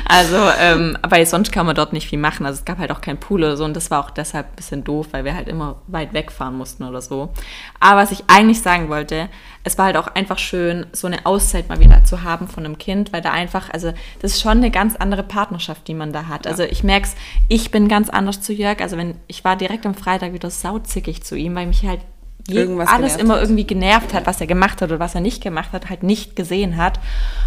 Also, ähm, aber sonst kann man dort nicht viel machen. Also es gab halt auch kein Pool oder so und das war auch deshalb ein bisschen doof, weil wir halt immer weit wegfahren mussten oder so. Aber was ich eigentlich sagen wollte, es war halt auch einfach schön, so eine Auszeit mal wieder zu haben von einem Kind, weil da einfach, also das ist schon eine ganz andere Partnerschaft, die man da hat. Also ich merke es, ich bin ganz anders zu Jörg. Also wenn ich war direkt am Freitag wieder sauzickig zu ihm, weil mich halt Irgendwas alles immer hat. irgendwie genervt hat, was er gemacht hat oder was er nicht gemacht hat, halt nicht gesehen hat.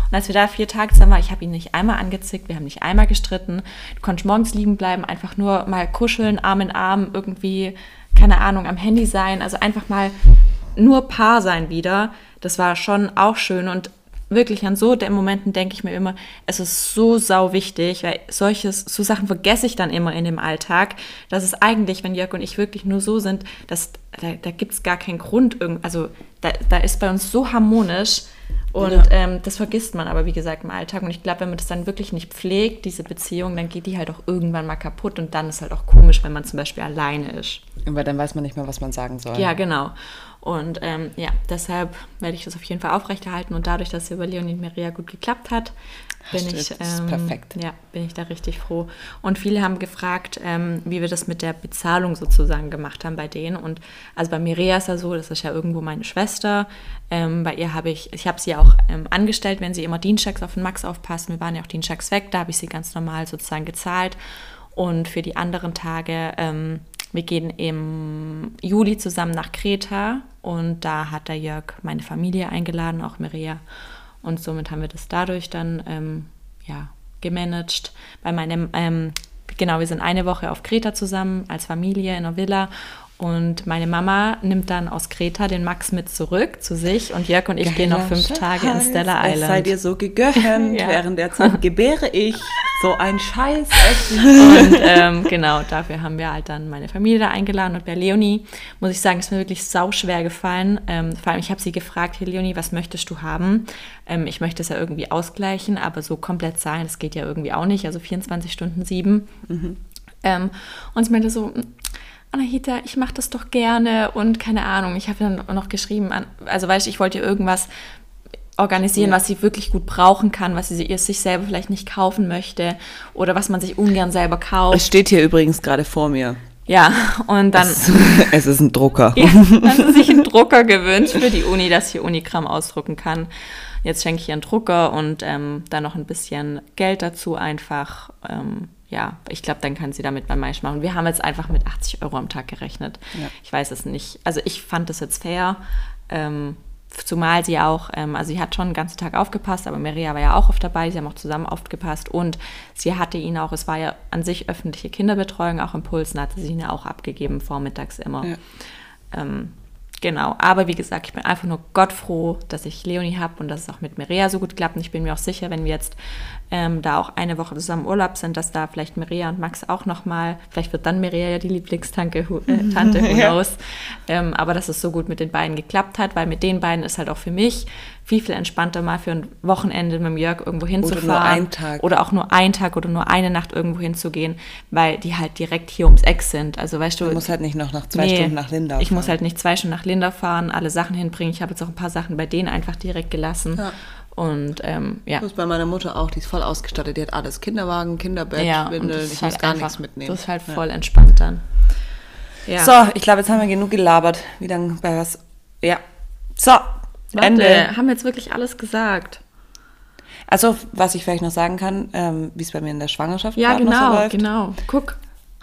Und als wir da vier Tage zusammen waren, ich habe ihn nicht einmal angezickt, wir haben nicht einmal gestritten. Du konntest morgens liegen bleiben, einfach nur mal kuscheln, Arm in Arm, irgendwie, keine Ahnung, am Handy sein. Also einfach mal nur Paar sein wieder. Das war schon auch schön und wirklich an so den Momenten denke ich mir immer, es ist so sau wichtig, weil solches, so Sachen vergesse ich dann immer in dem Alltag, dass es eigentlich, wenn Jörg und ich wirklich nur so sind, dass da, da gibt es gar keinen Grund, also da, da ist bei uns so harmonisch und ja. ähm, das vergisst man aber, wie gesagt, im Alltag. Und ich glaube, wenn man das dann wirklich nicht pflegt, diese Beziehung, dann geht die halt auch irgendwann mal kaputt. Und dann ist halt auch komisch, wenn man zum Beispiel alleine ist. Weil dann weiß man nicht mehr, was man sagen soll. Ja, genau. Und ähm, ja, deshalb werde ich das auf jeden Fall aufrechterhalten. Und dadurch, dass es über Leonie und Maria gut geklappt hat, bin ich, ähm, perfekt. Ja, bin ich da richtig froh. Und viele haben gefragt, ähm, wie wir das mit der Bezahlung sozusagen gemacht haben bei denen. Und also bei Maria ist ja so, das ist ja irgendwo meine Schwester. Ähm, bei ihr habe ich, ich habe sie auch ähm, angestellt, wenn sie immer Dienstags auf den Max aufpassen. Wir waren ja auch Dienstags weg, da habe ich sie ganz normal sozusagen gezahlt. Und für die anderen Tage ähm, wir gehen im Juli zusammen nach Kreta und da hat der Jörg meine Familie eingeladen, auch Maria. Und somit haben wir das dadurch dann ähm, ja, gemanagt. Bei meinem, ähm, genau, wir sind eine Woche auf Kreta zusammen als Familie in einer Villa und meine Mama nimmt dann aus Kreta den Max mit zurück zu sich und Jörg und ich Geiler gehen noch fünf Scheiß. Tage in Stella Island. Es sei dir so gegönnt, ja. während der Zeit gebäre ich so ein Scheiß. und ähm, genau, dafür haben wir halt dann meine Familie da eingeladen und bei Leonie, muss ich sagen, ist mir wirklich sau schwer gefallen. Ähm, vor allem, ich habe sie gefragt, hey Leonie, was möchtest du haben? Ähm, ich möchte es ja irgendwie ausgleichen, aber so komplett zahlen, das geht ja irgendwie auch nicht, also 24 Stunden sieben. Mhm. Ähm, und sie meinte so, Anahita, ich mache das doch gerne und keine Ahnung. Ich habe dann noch geschrieben, also weißt du, ich wollte ihr irgendwas organisieren, ja. was sie wirklich gut brauchen kann, was sie sich selber vielleicht nicht kaufen möchte oder was man sich ungern selber kauft. Es steht hier übrigens gerade vor mir. Ja, und dann. Es, es ist ein Drucker. Ja, dann hat sich einen Drucker gewünscht für die Uni, dass sie Unikram ausdrucken kann. Jetzt schenke ich ihr einen Drucker und ähm, dann noch ein bisschen Geld dazu einfach. Ähm, ja, ich glaube, dann kann sie damit beim Mais machen. Wir haben jetzt einfach mit 80 Euro am Tag gerechnet. Ja. Ich weiß es nicht. Also ich fand das jetzt fair. Ähm, zumal sie auch, ähm, also sie hat schon den ganzen Tag aufgepasst, aber Maria war ja auch oft dabei, sie haben auch zusammen aufgepasst und sie hatte ihn auch, es war ja an sich öffentliche Kinderbetreuung, auch im Pulsen hatte sie ihn ja auch abgegeben, vormittags immer. Ja. Ähm, Genau, aber wie gesagt, ich bin einfach nur Gott froh, dass ich Leonie habe und dass es auch mit Maria so gut klappt. Und ich bin mir auch sicher, wenn wir jetzt ähm, da auch eine Woche zusammen Urlaub sind, dass da vielleicht Maria und Max auch nochmal, vielleicht wird dann Maria ja die Lieblingstante, äh, Tante, who knows. Ja. Ähm, aber dass es so gut mit den beiden geklappt hat, weil mit den beiden ist halt auch für mich viel, viel entspannter mal für ein Wochenende mit dem Jörg irgendwo hinzufahren. Oder nur einen Tag. Oder auch nur einen Tag oder nur eine Nacht irgendwo hinzugehen, weil die halt direkt hier ums Eck sind. Also weißt du. Du musst halt nicht noch nach zwei nee, Stunden nach Linda fahren. Ich muss halt nicht zwei Stunden nach Linda fahren, alle Sachen hinbringen. Ich habe jetzt auch ein paar Sachen bei denen einfach direkt gelassen. Ja. Und ähm, ja. Das ist bei meiner Mutter auch, die ist voll ausgestattet. Die hat alles: Kinderwagen, Kinderbett, ja, Windel. Ich halt muss gar einfach, nichts mitnehmen. Das ist halt voll ja. entspannt dann. Ja. So, ich glaube, jetzt haben wir genug gelabert. Wie dann bei was. Ja. So, Warte, Ende. Haben wir jetzt wirklich alles gesagt? Also, was ich vielleicht noch sagen kann, ähm, wie es bei mir in der Schwangerschaft ja, genau, so läuft. Ja, genau, Guck.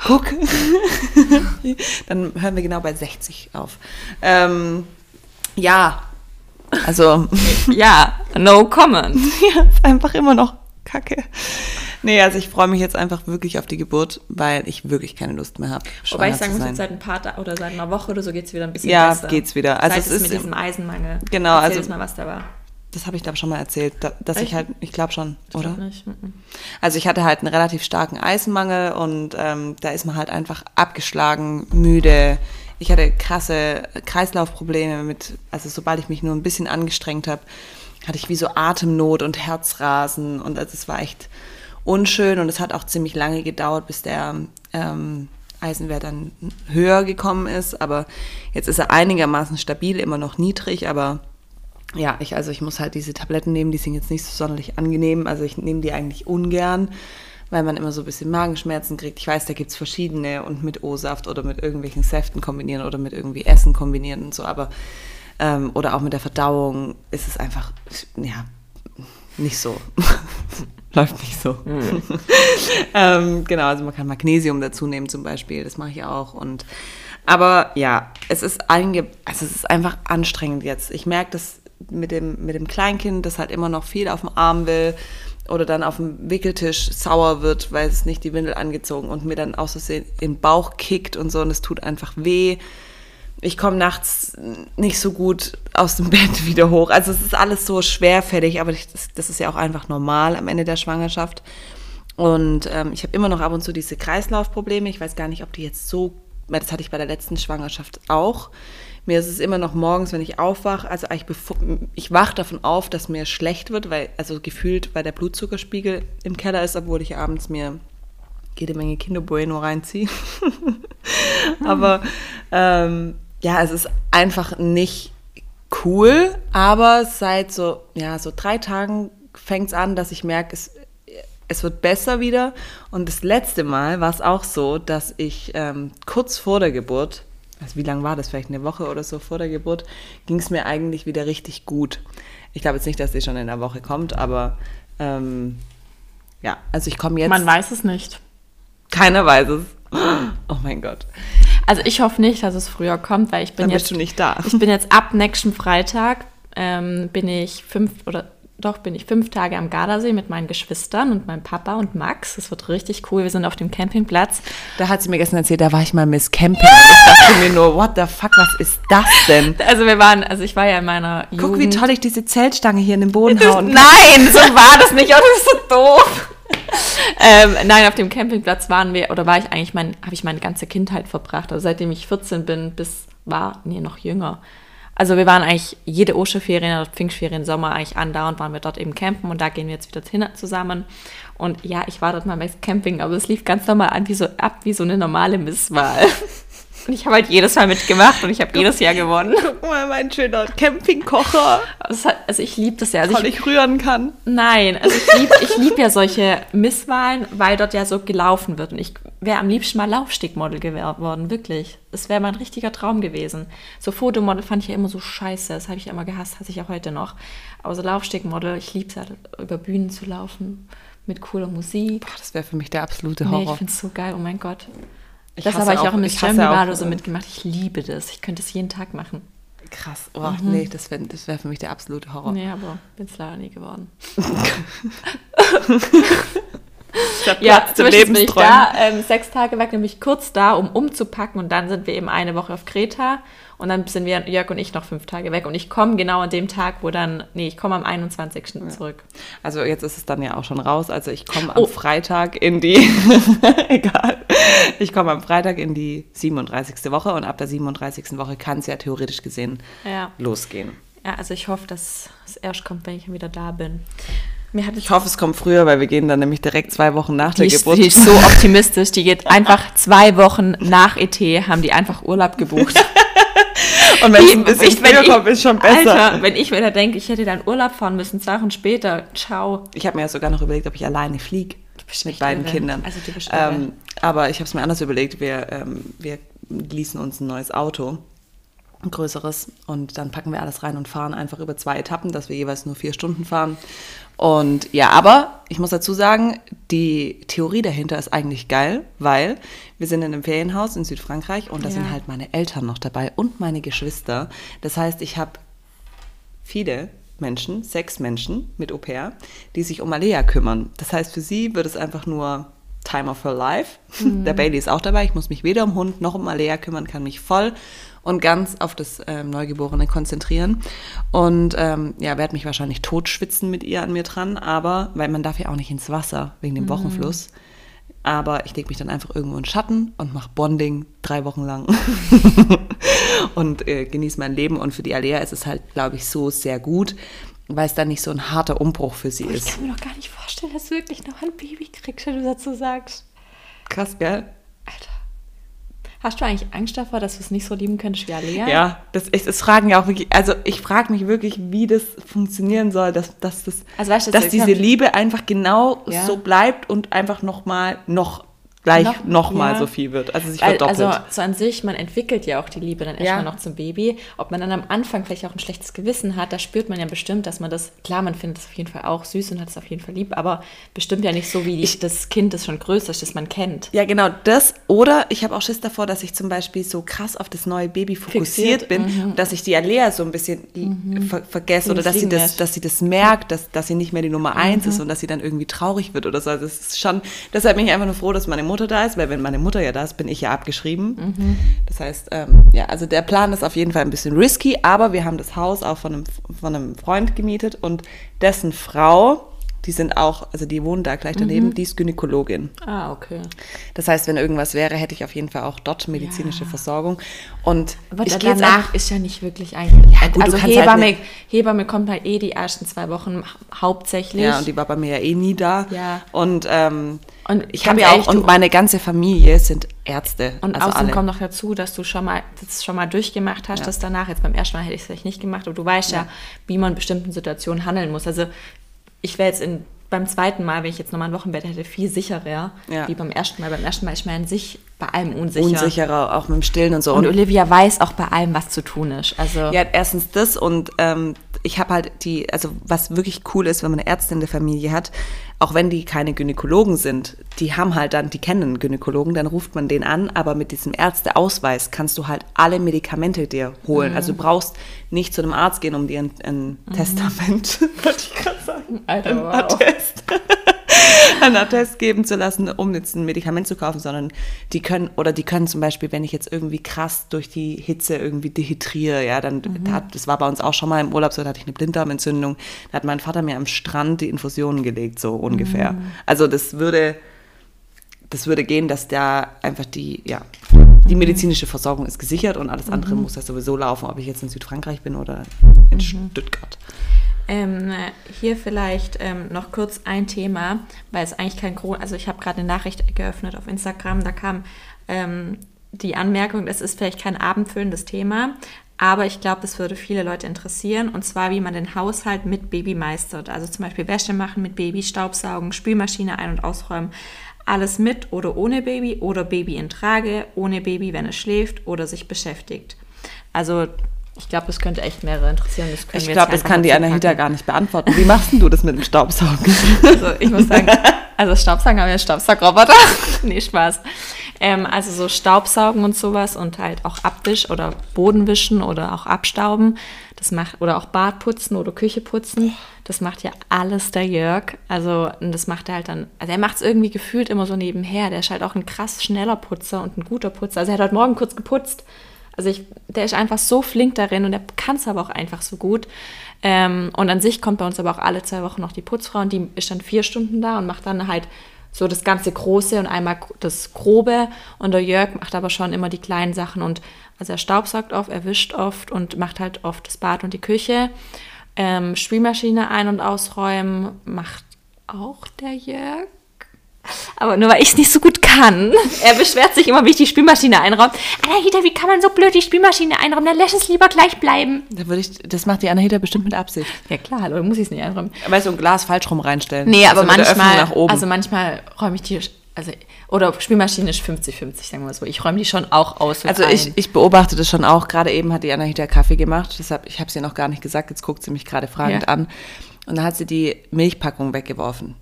Guck. Dann hören wir genau bei 60 auf. Ähm, ja, also. ja, no comment. ja, ist einfach immer noch kacke. Nee, also ich freue mich jetzt einfach wirklich auf die Geburt, weil ich wirklich keine Lust mehr habe. Wobei ich sagen muss, jetzt seit ein paar Tagen oder seit einer Woche oder so geht es wieder ein bisschen ja, besser. Ja, geht's wieder. Also seit es ist mit diesem Eisenmangel. Genau, Erzähl also mal, was da war. Das habe ich glaube schon mal erzählt, dass Echt? ich halt, ich glaube schon, ich oder? Glaub nicht. Also ich hatte halt einen relativ starken Eisenmangel und ähm, da ist man halt einfach abgeschlagen, müde. Ich hatte krasse Kreislaufprobleme mit, also sobald ich mich nur ein bisschen angestrengt habe, hatte ich wie so Atemnot und Herzrasen und also es war echt unschön und es hat auch ziemlich lange gedauert, bis der ähm, Eisenwert dann höher gekommen ist. Aber jetzt ist er einigermaßen stabil, immer noch niedrig, aber ja, ich, also ich muss halt diese Tabletten nehmen, die sind jetzt nicht so sonderlich angenehm. Also ich nehme die eigentlich ungern, weil man immer so ein bisschen Magenschmerzen kriegt. Ich weiß, da gibt es verschiedene und mit O-Saft oder mit irgendwelchen Säften kombinieren oder mit irgendwie Essen kombinieren und so, aber ähm, oder auch mit der Verdauung ist es einfach, ja, nicht so. Läuft nicht so. Mhm. ähm, genau, also man kann Magnesium dazu nehmen zum Beispiel, das mache ich auch. Und aber ja, es ist einge also es ist einfach anstrengend jetzt. Ich merke das mit dem, mit dem Kleinkind, das halt immer noch viel auf dem Arm will oder dann auf dem Wickeltisch sauer wird, weil es nicht die Windel angezogen und mir dann aus Versehen in den Bauch kickt und so und es tut einfach weh ich komme nachts nicht so gut aus dem Bett wieder hoch. Also es ist alles so schwerfällig, aber das, das ist ja auch einfach normal am Ende der Schwangerschaft. Und ähm, ich habe immer noch ab und zu diese Kreislaufprobleme. Ich weiß gar nicht, ob die jetzt so, das hatte ich bei der letzten Schwangerschaft auch. Mir ist es immer noch morgens, wenn ich aufwache, also ich, ich wache davon auf, dass mir schlecht wird, weil, also gefühlt, weil der Blutzuckerspiegel im Keller ist, obwohl ich abends mir jede Menge Kinder Bueno reinziehe. aber ähm, ja, es ist einfach nicht cool, aber seit so, ja, so drei Tagen fängt es an, dass ich merke, es, es wird besser wieder. Und das letzte Mal war es auch so, dass ich ähm, kurz vor der Geburt, also wie lange war das, vielleicht eine Woche oder so vor der Geburt, ging es mir eigentlich wieder richtig gut. Ich glaube jetzt nicht, dass sie schon in der Woche kommt, aber ähm, ja, also ich komme jetzt. Man weiß es nicht. Keiner weiß es. Oh mein Gott. Also ich hoffe nicht, dass es früher kommt, weil ich bin Dann jetzt. Bist du nicht da. Ich bin jetzt ab nächsten Freitag ähm, bin ich fünf oder doch bin ich fünf Tage am Gardasee mit meinen Geschwistern und meinem Papa und Max. Das wird richtig cool. Wir sind auf dem Campingplatz. Da hat sie mir gestern erzählt, da war ich mal Miss Camping. ich dachte mir nur, what the fuck, was ist das denn? Also wir waren, also ich war ja in meiner Guck, Jugend. wie toll ich diese Zeltstange hier in den Boden hauen kann. Nein, so war das nicht. Oh, das ist so doof. ähm, nein, auf dem Campingplatz waren wir, oder war ich eigentlich, mein, habe ich meine ganze Kindheit verbracht. Also seitdem ich 14 bin, bis war, nee, noch jünger. Also wir waren eigentlich jede Osterferien oder Pfingstferien, Sommer eigentlich andauernd, waren wir dort eben campen und da gehen wir jetzt wieder hin zusammen. Und ja, ich war dort mal beim Camping, aber es lief ganz normal an, wie so, ab wie so eine normale Misswahl. Und ich habe halt jedes Mal mitgemacht und ich habe jedes Jahr gewonnen. Guck mal, mein schöner Campingkocher. Also, also ich liebe das ja. Also Weil ich, ich, rühren kann. Nein, also ich liebe ich lieb ja solche Misswahlen, weil dort ja so gelaufen wird. Und ich wäre am liebsten mal Laufstegmodel geworden, wirklich. Das wäre mein richtiger Traum gewesen. So Fotomodel fand ich ja immer so scheiße. Das habe ich ja immer gehasst, hasse ich auch heute noch. Aber so Laufstegmodel, ich liebe es ja, über Bühnen zu laufen mit cooler Musik. Boah, das wäre für mich der absolute Horror. Nee, ich finde es so geil, oh mein Gott. Ich das habe ich auch im Miss Germany Bado so mitgemacht. Ich liebe das. Ich könnte es jeden Tag machen. Krass. Oh, mhm. nee, das wäre wär für mich der absolute Horror. Nee, aber bin es leider nie geworden. ja, zum Beispiel bin ich da ähm, sechs Tage weg, nämlich kurz da, um umzupacken und dann sind wir eben eine Woche auf Kreta und dann sind wir, Jörg und ich, noch fünf Tage weg. Und ich komme genau an dem Tag, wo dann, nee, ich komme am 21. Ja. zurück. Also jetzt ist es dann ja auch schon raus. Also ich komme am oh. Freitag in die, egal, ich komme am Freitag in die 37. Woche und ab der 37. Woche kann es ja theoretisch gesehen ja. losgehen. Ja, also ich hoffe, dass es erst kommt, wenn ich wieder da bin. ich hoffe, es kommt früher, weil wir gehen dann nämlich direkt zwei Wochen nach die der Geburt. Die ist so optimistisch. Die geht einfach zwei Wochen nach ET, haben die einfach Urlaub gebucht. Und wenn es bisschen früher kommt, ist schon besser. Alter, wenn ich mir da denke, ich hätte dann Urlaub fahren müssen, zwei Wochen später, ciao. Ich habe mir ja sogar noch überlegt, ob ich alleine fliege. Mit beiden irre. Kindern. Also du bist ähm, aber ich habe es mir anders überlegt. Wir, ähm, wir leasen uns ein neues Auto ein größeres und dann packen wir alles rein und fahren einfach über zwei Etappen, dass wir jeweils nur vier Stunden fahren. Und ja, aber ich muss dazu sagen, die Theorie dahinter ist eigentlich geil, weil wir sind in einem Ferienhaus in Südfrankreich und da ja. sind halt meine Eltern noch dabei und meine Geschwister. Das heißt, ich habe viele Menschen, sechs Menschen mit Au pair, die sich um Alea kümmern. Das heißt, für sie wird es einfach nur Time of her life. Mhm. Der Bailey ist auch dabei. Ich muss mich weder um Hund noch um Alea kümmern, kann mich voll und ganz auf das ähm, Neugeborene konzentrieren. Und ähm, ja, werde mich wahrscheinlich totschwitzen mit ihr an mir dran, aber, weil man darf ja auch nicht ins Wasser wegen dem mhm. Wochenfluss. Aber ich lege mich dann einfach irgendwo in Schatten und mache Bonding drei Wochen lang und äh, genieße mein Leben. Und für die Alea ist es halt, glaube ich, so sehr gut, weil es dann nicht so ein harter Umbruch für sie oh, ist. Ich kann mir doch gar nicht vorstellen, dass du wirklich noch ein Baby kriegst, wenn du dazu sagst. Krass, gell? Alter. Hast du eigentlich Angst davor, dass du es nicht so lieben könntest wie Alea? Ja, das, ich, das fragen ja auch wirklich, also ich frage mich wirklich, wie das funktionieren soll, dass, dass, das, also weißt du, dass diese Liebe einfach genau ja. so bleibt und einfach nochmal noch gleich noch, noch mal ja. so viel wird. Also sich verdoppelt. Also so an sich, man entwickelt ja auch die Liebe dann erstmal ja. noch zum Baby. Ob man dann am Anfang vielleicht auch ein schlechtes Gewissen hat, da spürt man ja bestimmt, dass man das, klar, man findet es auf jeden Fall auch süß und hat es auf jeden Fall lieb, aber bestimmt ja nicht so, wie ich, das Kind, das schon größer ist, das man kennt. Ja, genau, das. Oder ich habe auch Schiss davor, dass ich zum Beispiel so krass auf das neue Baby fokussiert Fixiert. bin, mhm. dass ich die Alea so ein bisschen mhm. ver vergesse oder dass sie, das, dass sie das merkt, dass, dass sie nicht mehr die Nummer eins mhm. ist und dass sie dann irgendwie traurig wird oder so. Also es ist schon, deshalb bin ich einfach nur froh, dass meine Mutter da ist, weil wenn meine Mutter ja da ist, bin ich ja abgeschrieben. Mhm. Das heißt, ähm, ja, also der Plan ist auf jeden Fall ein bisschen risky, aber wir haben das Haus auch von einem, von einem Freund gemietet und dessen Frau, die sind auch, also die wohnen da gleich daneben, mhm. die ist Gynäkologin. Ah, okay. Das heißt, wenn irgendwas wäre, hätte ich auf jeden Fall auch dort medizinische ja. Versorgung. Und Aber ich danach ist ja nicht wirklich eigentlich. Ja, gut, also Hebamme, halt Hebamme kommt halt eh die ersten zwei Wochen hauptsächlich. Ja, und die war bei mir ja eh nie da. Ja. Und ähm, und ich habe ja auch, und meine ganze Familie sind Ärzte. Und also außerdem alle. kommt noch dazu, dass du schon mal das schon mal durchgemacht hast, ja. das danach. Jetzt beim ersten Mal hätte ich es vielleicht nicht gemacht, aber du weißt ja. ja, wie man in bestimmten Situationen handeln muss. Also ich wäre jetzt in, beim zweiten Mal, wenn ich jetzt nochmal ein Wochenbett hätte, viel sicherer, ja. wie beim ersten Mal. Beim ersten Mal man an sich bei allem unsicher. Unsicherer, auch mit dem Stillen und so. Und, und Olivia weiß auch bei allem, was zu tun ist. Also ja, erstens das und ähm, ich habe halt die, also was wirklich cool ist, wenn man eine Ärztin in der Familie hat, auch wenn die keine Gynäkologen sind, die haben halt dann, die kennen einen Gynäkologen, dann ruft man den an, aber mit diesem Ärzteausweis kannst du halt alle Medikamente dir holen. Mhm. Also du brauchst nicht zu einem Arzt gehen, um dir ein, ein mhm. Testament, wollte ich gerade sagen, Alter, ein wow. Attest einen Attest geben zu lassen, um jetzt ein Medikament zu kaufen, sondern die können, oder die können zum Beispiel, wenn ich jetzt irgendwie krass durch die Hitze irgendwie dehydriere, ja, dann, mhm. hat, das war bei uns auch schon mal im Urlaub so, da hatte ich eine Blinddarmentzündung, da hat mein Vater mir am Strand die Infusionen gelegt, so ungefähr. Mhm. Also das würde, das würde gehen, dass da einfach die, ja, die mhm. medizinische Versorgung ist gesichert und alles andere mhm. muss ja sowieso laufen, ob ich jetzt in Südfrankreich bin oder in mhm. Stuttgart. Ähm, hier vielleicht ähm, noch kurz ein Thema, weil es eigentlich kein Grund, also ich habe gerade eine Nachricht geöffnet auf Instagram, da kam ähm, die Anmerkung, das ist vielleicht kein abendfüllendes Thema, aber ich glaube, das würde viele Leute interessieren und zwar, wie man den Haushalt mit Baby meistert. Also zum Beispiel Wäsche machen mit Baby, Staubsaugen, Spülmaschine ein- und ausräumen. Alles mit oder ohne Baby oder Baby in Trage, ohne Baby, wenn es schläft oder sich beschäftigt. Also ich glaube, das könnte echt mehrere interessieren. ich glaube, das kann die Anahita gar nicht beantworten. Wie machst du das mit dem Staubsaugen? Also ich muss sagen, also Staubsaugen haben wir Staubsaugroboter. nee, Spaß. Ähm, also so Staubsaugen und sowas und halt auch Abwisch oder Bodenwischen oder auch Abstauben. Das macht, oder auch Bad putzen oder Küche putzen. Das macht ja alles der Jörg. Also das macht er halt dann, also er macht es irgendwie gefühlt immer so nebenher. Der ist halt auch ein krass schneller Putzer und ein guter Putzer. Also er hat heute Morgen kurz geputzt also ich, der ist einfach so flink darin und der kann es aber auch einfach so gut. Ähm, und an sich kommt bei uns aber auch alle zwei Wochen noch die Putzfrau und die ist dann vier Stunden da und macht dann halt so das ganze Große und einmal das Grobe. Und der Jörg macht aber schon immer die kleinen Sachen und also er staubsaugt oft, er wischt oft und macht halt oft das Bad und die Küche. Ähm, Spülmaschine ein- und ausräumen macht auch der Jörg. Aber nur weil ich es nicht so gut kann. Er beschwert sich immer, wie ich die Spülmaschine einräume. Anahita, wie kann man so blöd die Spülmaschine einräumen? Dann lässt es lieber gleich bleiben. Da würde ich, das macht die Anahita bestimmt mit Absicht. Ja klar, hallo, muss ich es nicht einräumen. Weißt du, ein Glas falsch rum reinstellen. Nee, aber also manchmal, also manchmal räume ich die, also, oder Spülmaschine ist 50-50, sagen wir so. Ich räume die schon auch aus. Also ich, ich beobachte das schon auch. Gerade eben hat die Anahita Kaffee gemacht. Deshalb, ich habe es ihr noch gar nicht gesagt. Jetzt guckt sie mich gerade fragend ja. an. Und dann hat sie die Milchpackung weggeworfen.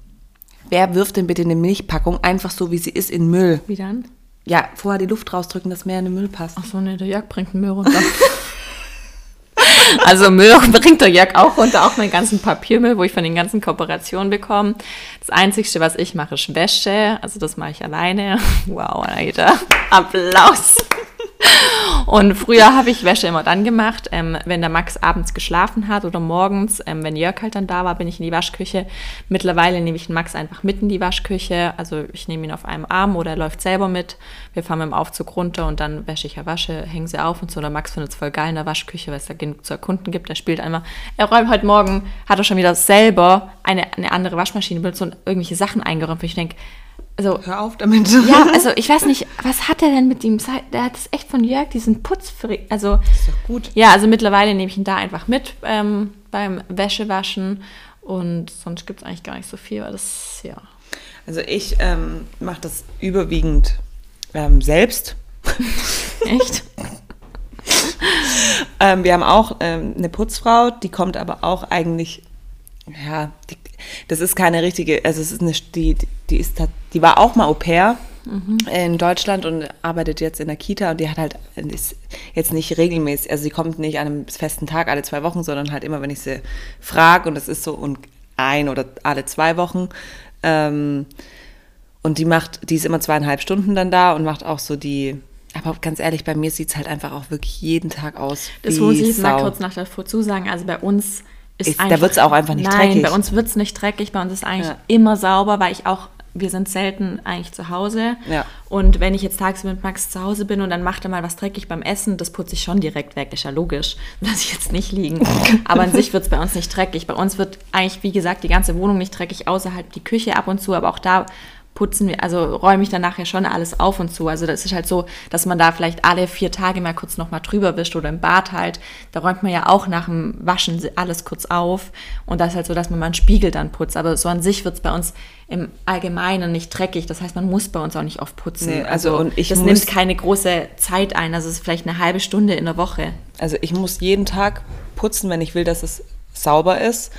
Wer wirft denn bitte eine Milchpackung einfach so, wie sie ist, in Müll? Wie dann? Ja, vorher die Luft rausdrücken, dass mehr in den Müll passt. Ach so, ne, der Jörg bringt den Müll runter. also Müll bringt der Jörg auch runter, auch meinen ganzen Papiermüll, wo ich von den ganzen Kooperationen bekomme. Das Einzige, was ich mache, ist Wäsche. Also das mache ich alleine. Wow, Alter. Applaus. Und früher habe ich Wäsche immer dann gemacht, ähm, wenn der Max abends geschlafen hat oder morgens, ähm, wenn Jörg halt dann da war, bin ich in die Waschküche. Mittlerweile nehme ich den Max einfach mit in die Waschküche. Also ich nehme ihn auf einem Arm oder er läuft selber mit. Wir fahren mit dem Aufzug runter und dann wäsche ich ja Wasche, hänge sie auf und so. Der Max findet es voll geil in der Waschküche, weil es da genug zu erkunden gibt. Er spielt einmal. Er räumt heute Morgen, hat er schon wieder selber eine, eine andere Waschmaschine benutzt und irgendwelche Sachen eingeräumt. Ich denke, also, Hör auf damit. Ja, also ich weiß nicht, was hat er denn mit ihm? Der hat es echt von Jörg, diesen Putz. Also, ist doch gut. Ja, also mittlerweile nehme ich ihn da einfach mit ähm, beim Wäschewaschen und sonst gibt es eigentlich gar nicht so viel, weil das, ja. Also ich ähm, mache das überwiegend ähm, selbst. Echt? ähm, wir haben auch ähm, eine Putzfrau, die kommt aber auch eigentlich, ja, die, das ist keine richtige, also es ist eine, die, die ist, die war auch mal Au pair mhm. in Deutschland und arbeitet jetzt in der Kita und die hat halt, ist jetzt nicht regelmäßig, also sie kommt nicht an einem festen Tag alle zwei Wochen, sondern halt immer, wenn ich sie frage und das ist so und ein oder alle zwei Wochen. Ähm, und die macht, die ist immer zweieinhalb Stunden dann da und macht auch so die, aber ganz ehrlich, bei mir sieht es halt einfach auch wirklich jeden Tag aus. Das muss ich jetzt mal kurz nach davor sagen. Also bei uns ist, ist einfach, Da wird es auch einfach nicht nein, dreckig. Bei uns wird es nicht dreckig. Bei uns ist eigentlich ja. immer sauber, weil ich auch wir sind selten eigentlich zu Hause. Ja. Und wenn ich jetzt tagsüber mit Max zu Hause bin und dann macht er mal was dreckig beim Essen, das putze ich schon direkt weg. Ist ja logisch. Lass ich jetzt nicht liegen. aber an sich wird es bei uns nicht dreckig. Bei uns wird eigentlich, wie gesagt, die ganze Wohnung nicht dreckig, außer halt die Küche ab und zu. Aber auch da putzen wir, also räume ich dann nachher schon alles auf und zu. Also das ist halt so, dass man da vielleicht alle vier Tage mal kurz nochmal drüber wischt oder im Bad halt. Da räumt man ja auch nach dem Waschen alles kurz auf. Und das ist halt so, dass man mal einen Spiegel dann putzt. Aber so an sich wird es bei uns im Allgemeinen nicht dreckig. Das heißt, man muss bei uns auch nicht oft putzen. Nee, also, also und ich das nimmt keine große Zeit ein. Also es ist vielleicht eine halbe Stunde in der Woche. Also ich muss jeden Tag putzen, wenn ich will, dass es sauber ist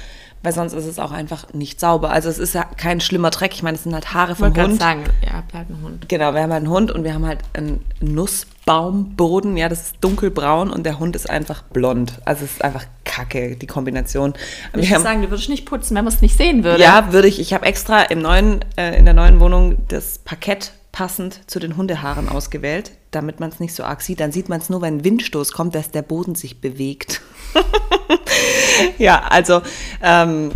weil sonst ist es auch einfach nicht sauber. Also es ist ja kein schlimmer Dreck. Ich meine, es sind halt Haare vom ich Hund. sagen, ja, habt halt einen Hund. Genau, wir haben halt einen Hund und wir haben halt einen Nussbaumboden. Ja, das ist dunkelbraun und der Hund ist einfach blond. Also es ist einfach kacke, die Kombination. Ich würde sagen, du würdest nicht putzen, wenn man es nicht sehen würde. Ja, würde ich. Ich habe extra im neuen, äh, in der neuen Wohnung das Parkett passend zu den Hundehaaren ausgewählt, damit man es nicht so arg sieht. Dann sieht man es nur, wenn ein Windstoß kommt, dass der Boden sich bewegt. ja, also ähm,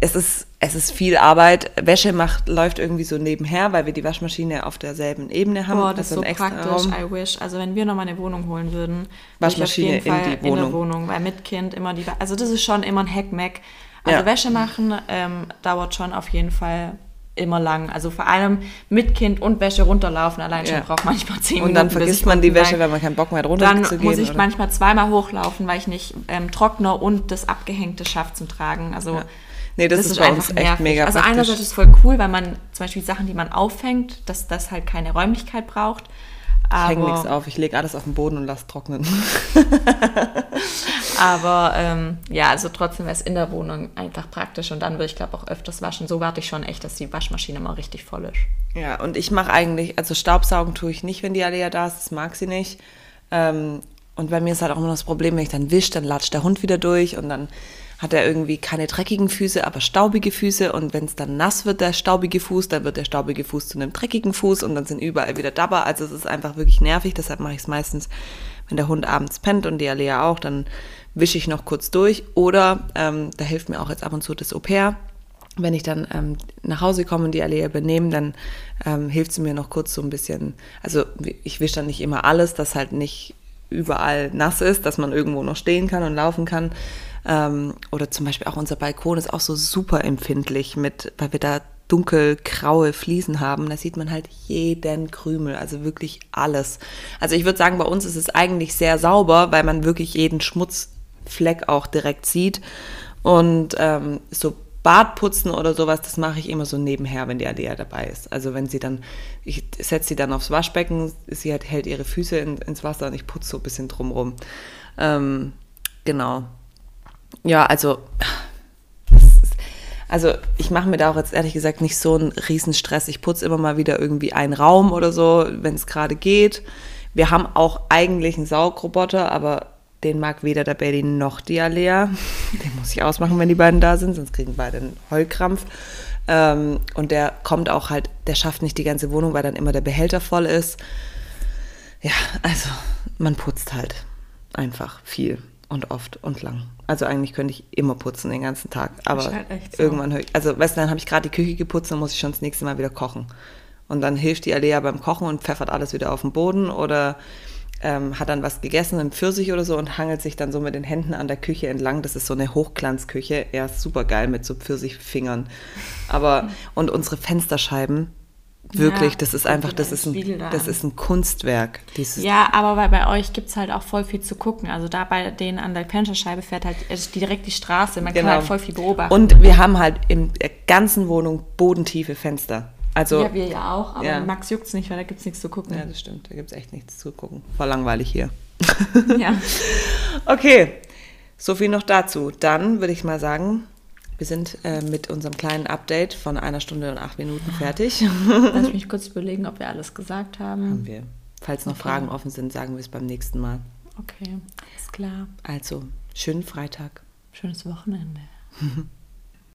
es ist es ist viel Arbeit. Wäsche macht, läuft irgendwie so nebenher, weil wir die Waschmaschine auf derselben Ebene haben. Boah, das ist so praktisch, Raum. I wish. Also wenn wir nochmal eine Wohnung holen würden, Waschmaschine in die Wohnung. in der Wohnung. Weil mit Kind immer die, also das ist schon immer ein Hackmack. Also ja. Wäsche machen ähm, dauert schon auf jeden Fall immer lang. Also vor allem mit Kind und Wäsche runterlaufen allein schon ja. braucht manchmal zehn Minuten. Und dann vergisst man die Wäsche, wenn man keinen Bock mehr hat, runterzugehen. Dann muss ich oder? manchmal zweimal hochlaufen, weil ich nicht ähm, Trockner und das Abgehängte schaffe zum Tragen. Also ja. Nee, das, das ist, ist einfach echt nervig. mega Also praktisch. einerseits ist es voll cool, weil man zum Beispiel Sachen, die man aufhängt, dass das halt keine Räumlichkeit braucht. Ich hänge nichts auf, ich lege alles auf den Boden und lasse trocknen. Aber ähm, ja, also trotzdem wäre es in der Wohnung einfach praktisch und dann würde ich glaube auch öfters waschen. So warte ich schon echt, dass die Waschmaschine mal richtig voll ist. Ja, und ich mache eigentlich, also Staubsaugen tue ich nicht, wenn die Alea da ist, das mag sie nicht. Ähm, und bei mir ist halt auch immer das Problem, wenn ich dann wische, dann latscht der Hund wieder durch und dann hat er irgendwie keine dreckigen Füße, aber staubige Füße. Und wenn es dann nass wird, der staubige Fuß, dann wird der staubige Fuß zu einem dreckigen Fuß und dann sind überall wieder Dabber. Also es ist einfach wirklich nervig. Deshalb mache ich es meistens, wenn der Hund abends pennt und die Alea auch, dann wische ich noch kurz durch. Oder ähm, da hilft mir auch jetzt ab und zu das Au pair. Wenn ich dann ähm, nach Hause komme und die Allee übernehme, dann ähm, hilft sie mir noch kurz so ein bisschen. Also ich wische dann nicht immer alles, dass halt nicht überall nass ist, dass man irgendwo noch stehen kann und laufen kann. Ähm, oder zum Beispiel auch unser Balkon ist auch so super empfindlich mit, weil wir da dunkelgraue Fliesen haben, da sieht man halt jeden Krümel, also wirklich alles. Also ich würde sagen, bei uns ist es eigentlich sehr sauber, weil man wirklich jeden Schmutz Fleck auch direkt sieht. Und ähm, so Badputzen oder sowas, das mache ich immer so nebenher, wenn die Alea dabei ist. Also wenn sie dann, ich setze sie dann aufs Waschbecken, sie halt, hält ihre Füße in, ins Wasser und ich putze so ein bisschen drumrum. Ähm, genau. Ja, also, also ich mache mir da auch jetzt ehrlich gesagt nicht so einen Riesenstress. Ich putze immer mal wieder irgendwie einen Raum oder so, wenn es gerade geht. Wir haben auch eigentlich einen Saugroboter, aber den mag weder der Baby noch die Alea. Den muss ich ausmachen, wenn die beiden da sind, sonst kriegen beide einen Heulkrampf. Ähm, und der kommt auch halt, der schafft nicht die ganze Wohnung, weil dann immer der Behälter voll ist. Ja, also man putzt halt einfach viel und oft und lang. Also eigentlich könnte ich immer putzen den ganzen Tag, aber halt so. irgendwann höre ich, also weißt du, dann habe ich gerade die Küche geputzt, dann muss ich schon das nächste Mal wieder kochen. Und dann hilft die Alea beim Kochen und pfeffert alles wieder auf den Boden oder ähm, hat dann was gegessen, einen Pfirsich oder so und hangelt sich dann so mit den Händen an der Küche entlang. Das ist so eine Hochglanzküche. Er ist super geil mit so Pfirsichfingern. Aber, und unsere Fensterscheiben, Wirklich, ja, das ist einfach, das ist, ein, das ist ein Kunstwerk. Dieses ja, aber bei, bei euch gibt es halt auch voll viel zu gucken. Also da bei denen an der Fensterscheibe fährt halt direkt die Straße. Man genau. kann halt voll viel beobachten. Und wir haben halt in der ganzen Wohnung bodentiefe Fenster. Also, ja, wir ja auch, aber ja. Max juckt es nicht, weil da gibt es nichts zu gucken. Ja, das stimmt. Da gibt es echt nichts zu gucken. War langweilig hier. ja. okay, so viel noch dazu. Dann würde ich mal sagen, wir sind äh, mit unserem kleinen Update von einer Stunde und acht Minuten fertig. Lass mich kurz überlegen, ob wir alles gesagt haben. Haben wir. Falls noch okay. Fragen offen sind, sagen wir es beim nächsten Mal. Okay, alles klar. Also, schönen Freitag. Schönes Wochenende.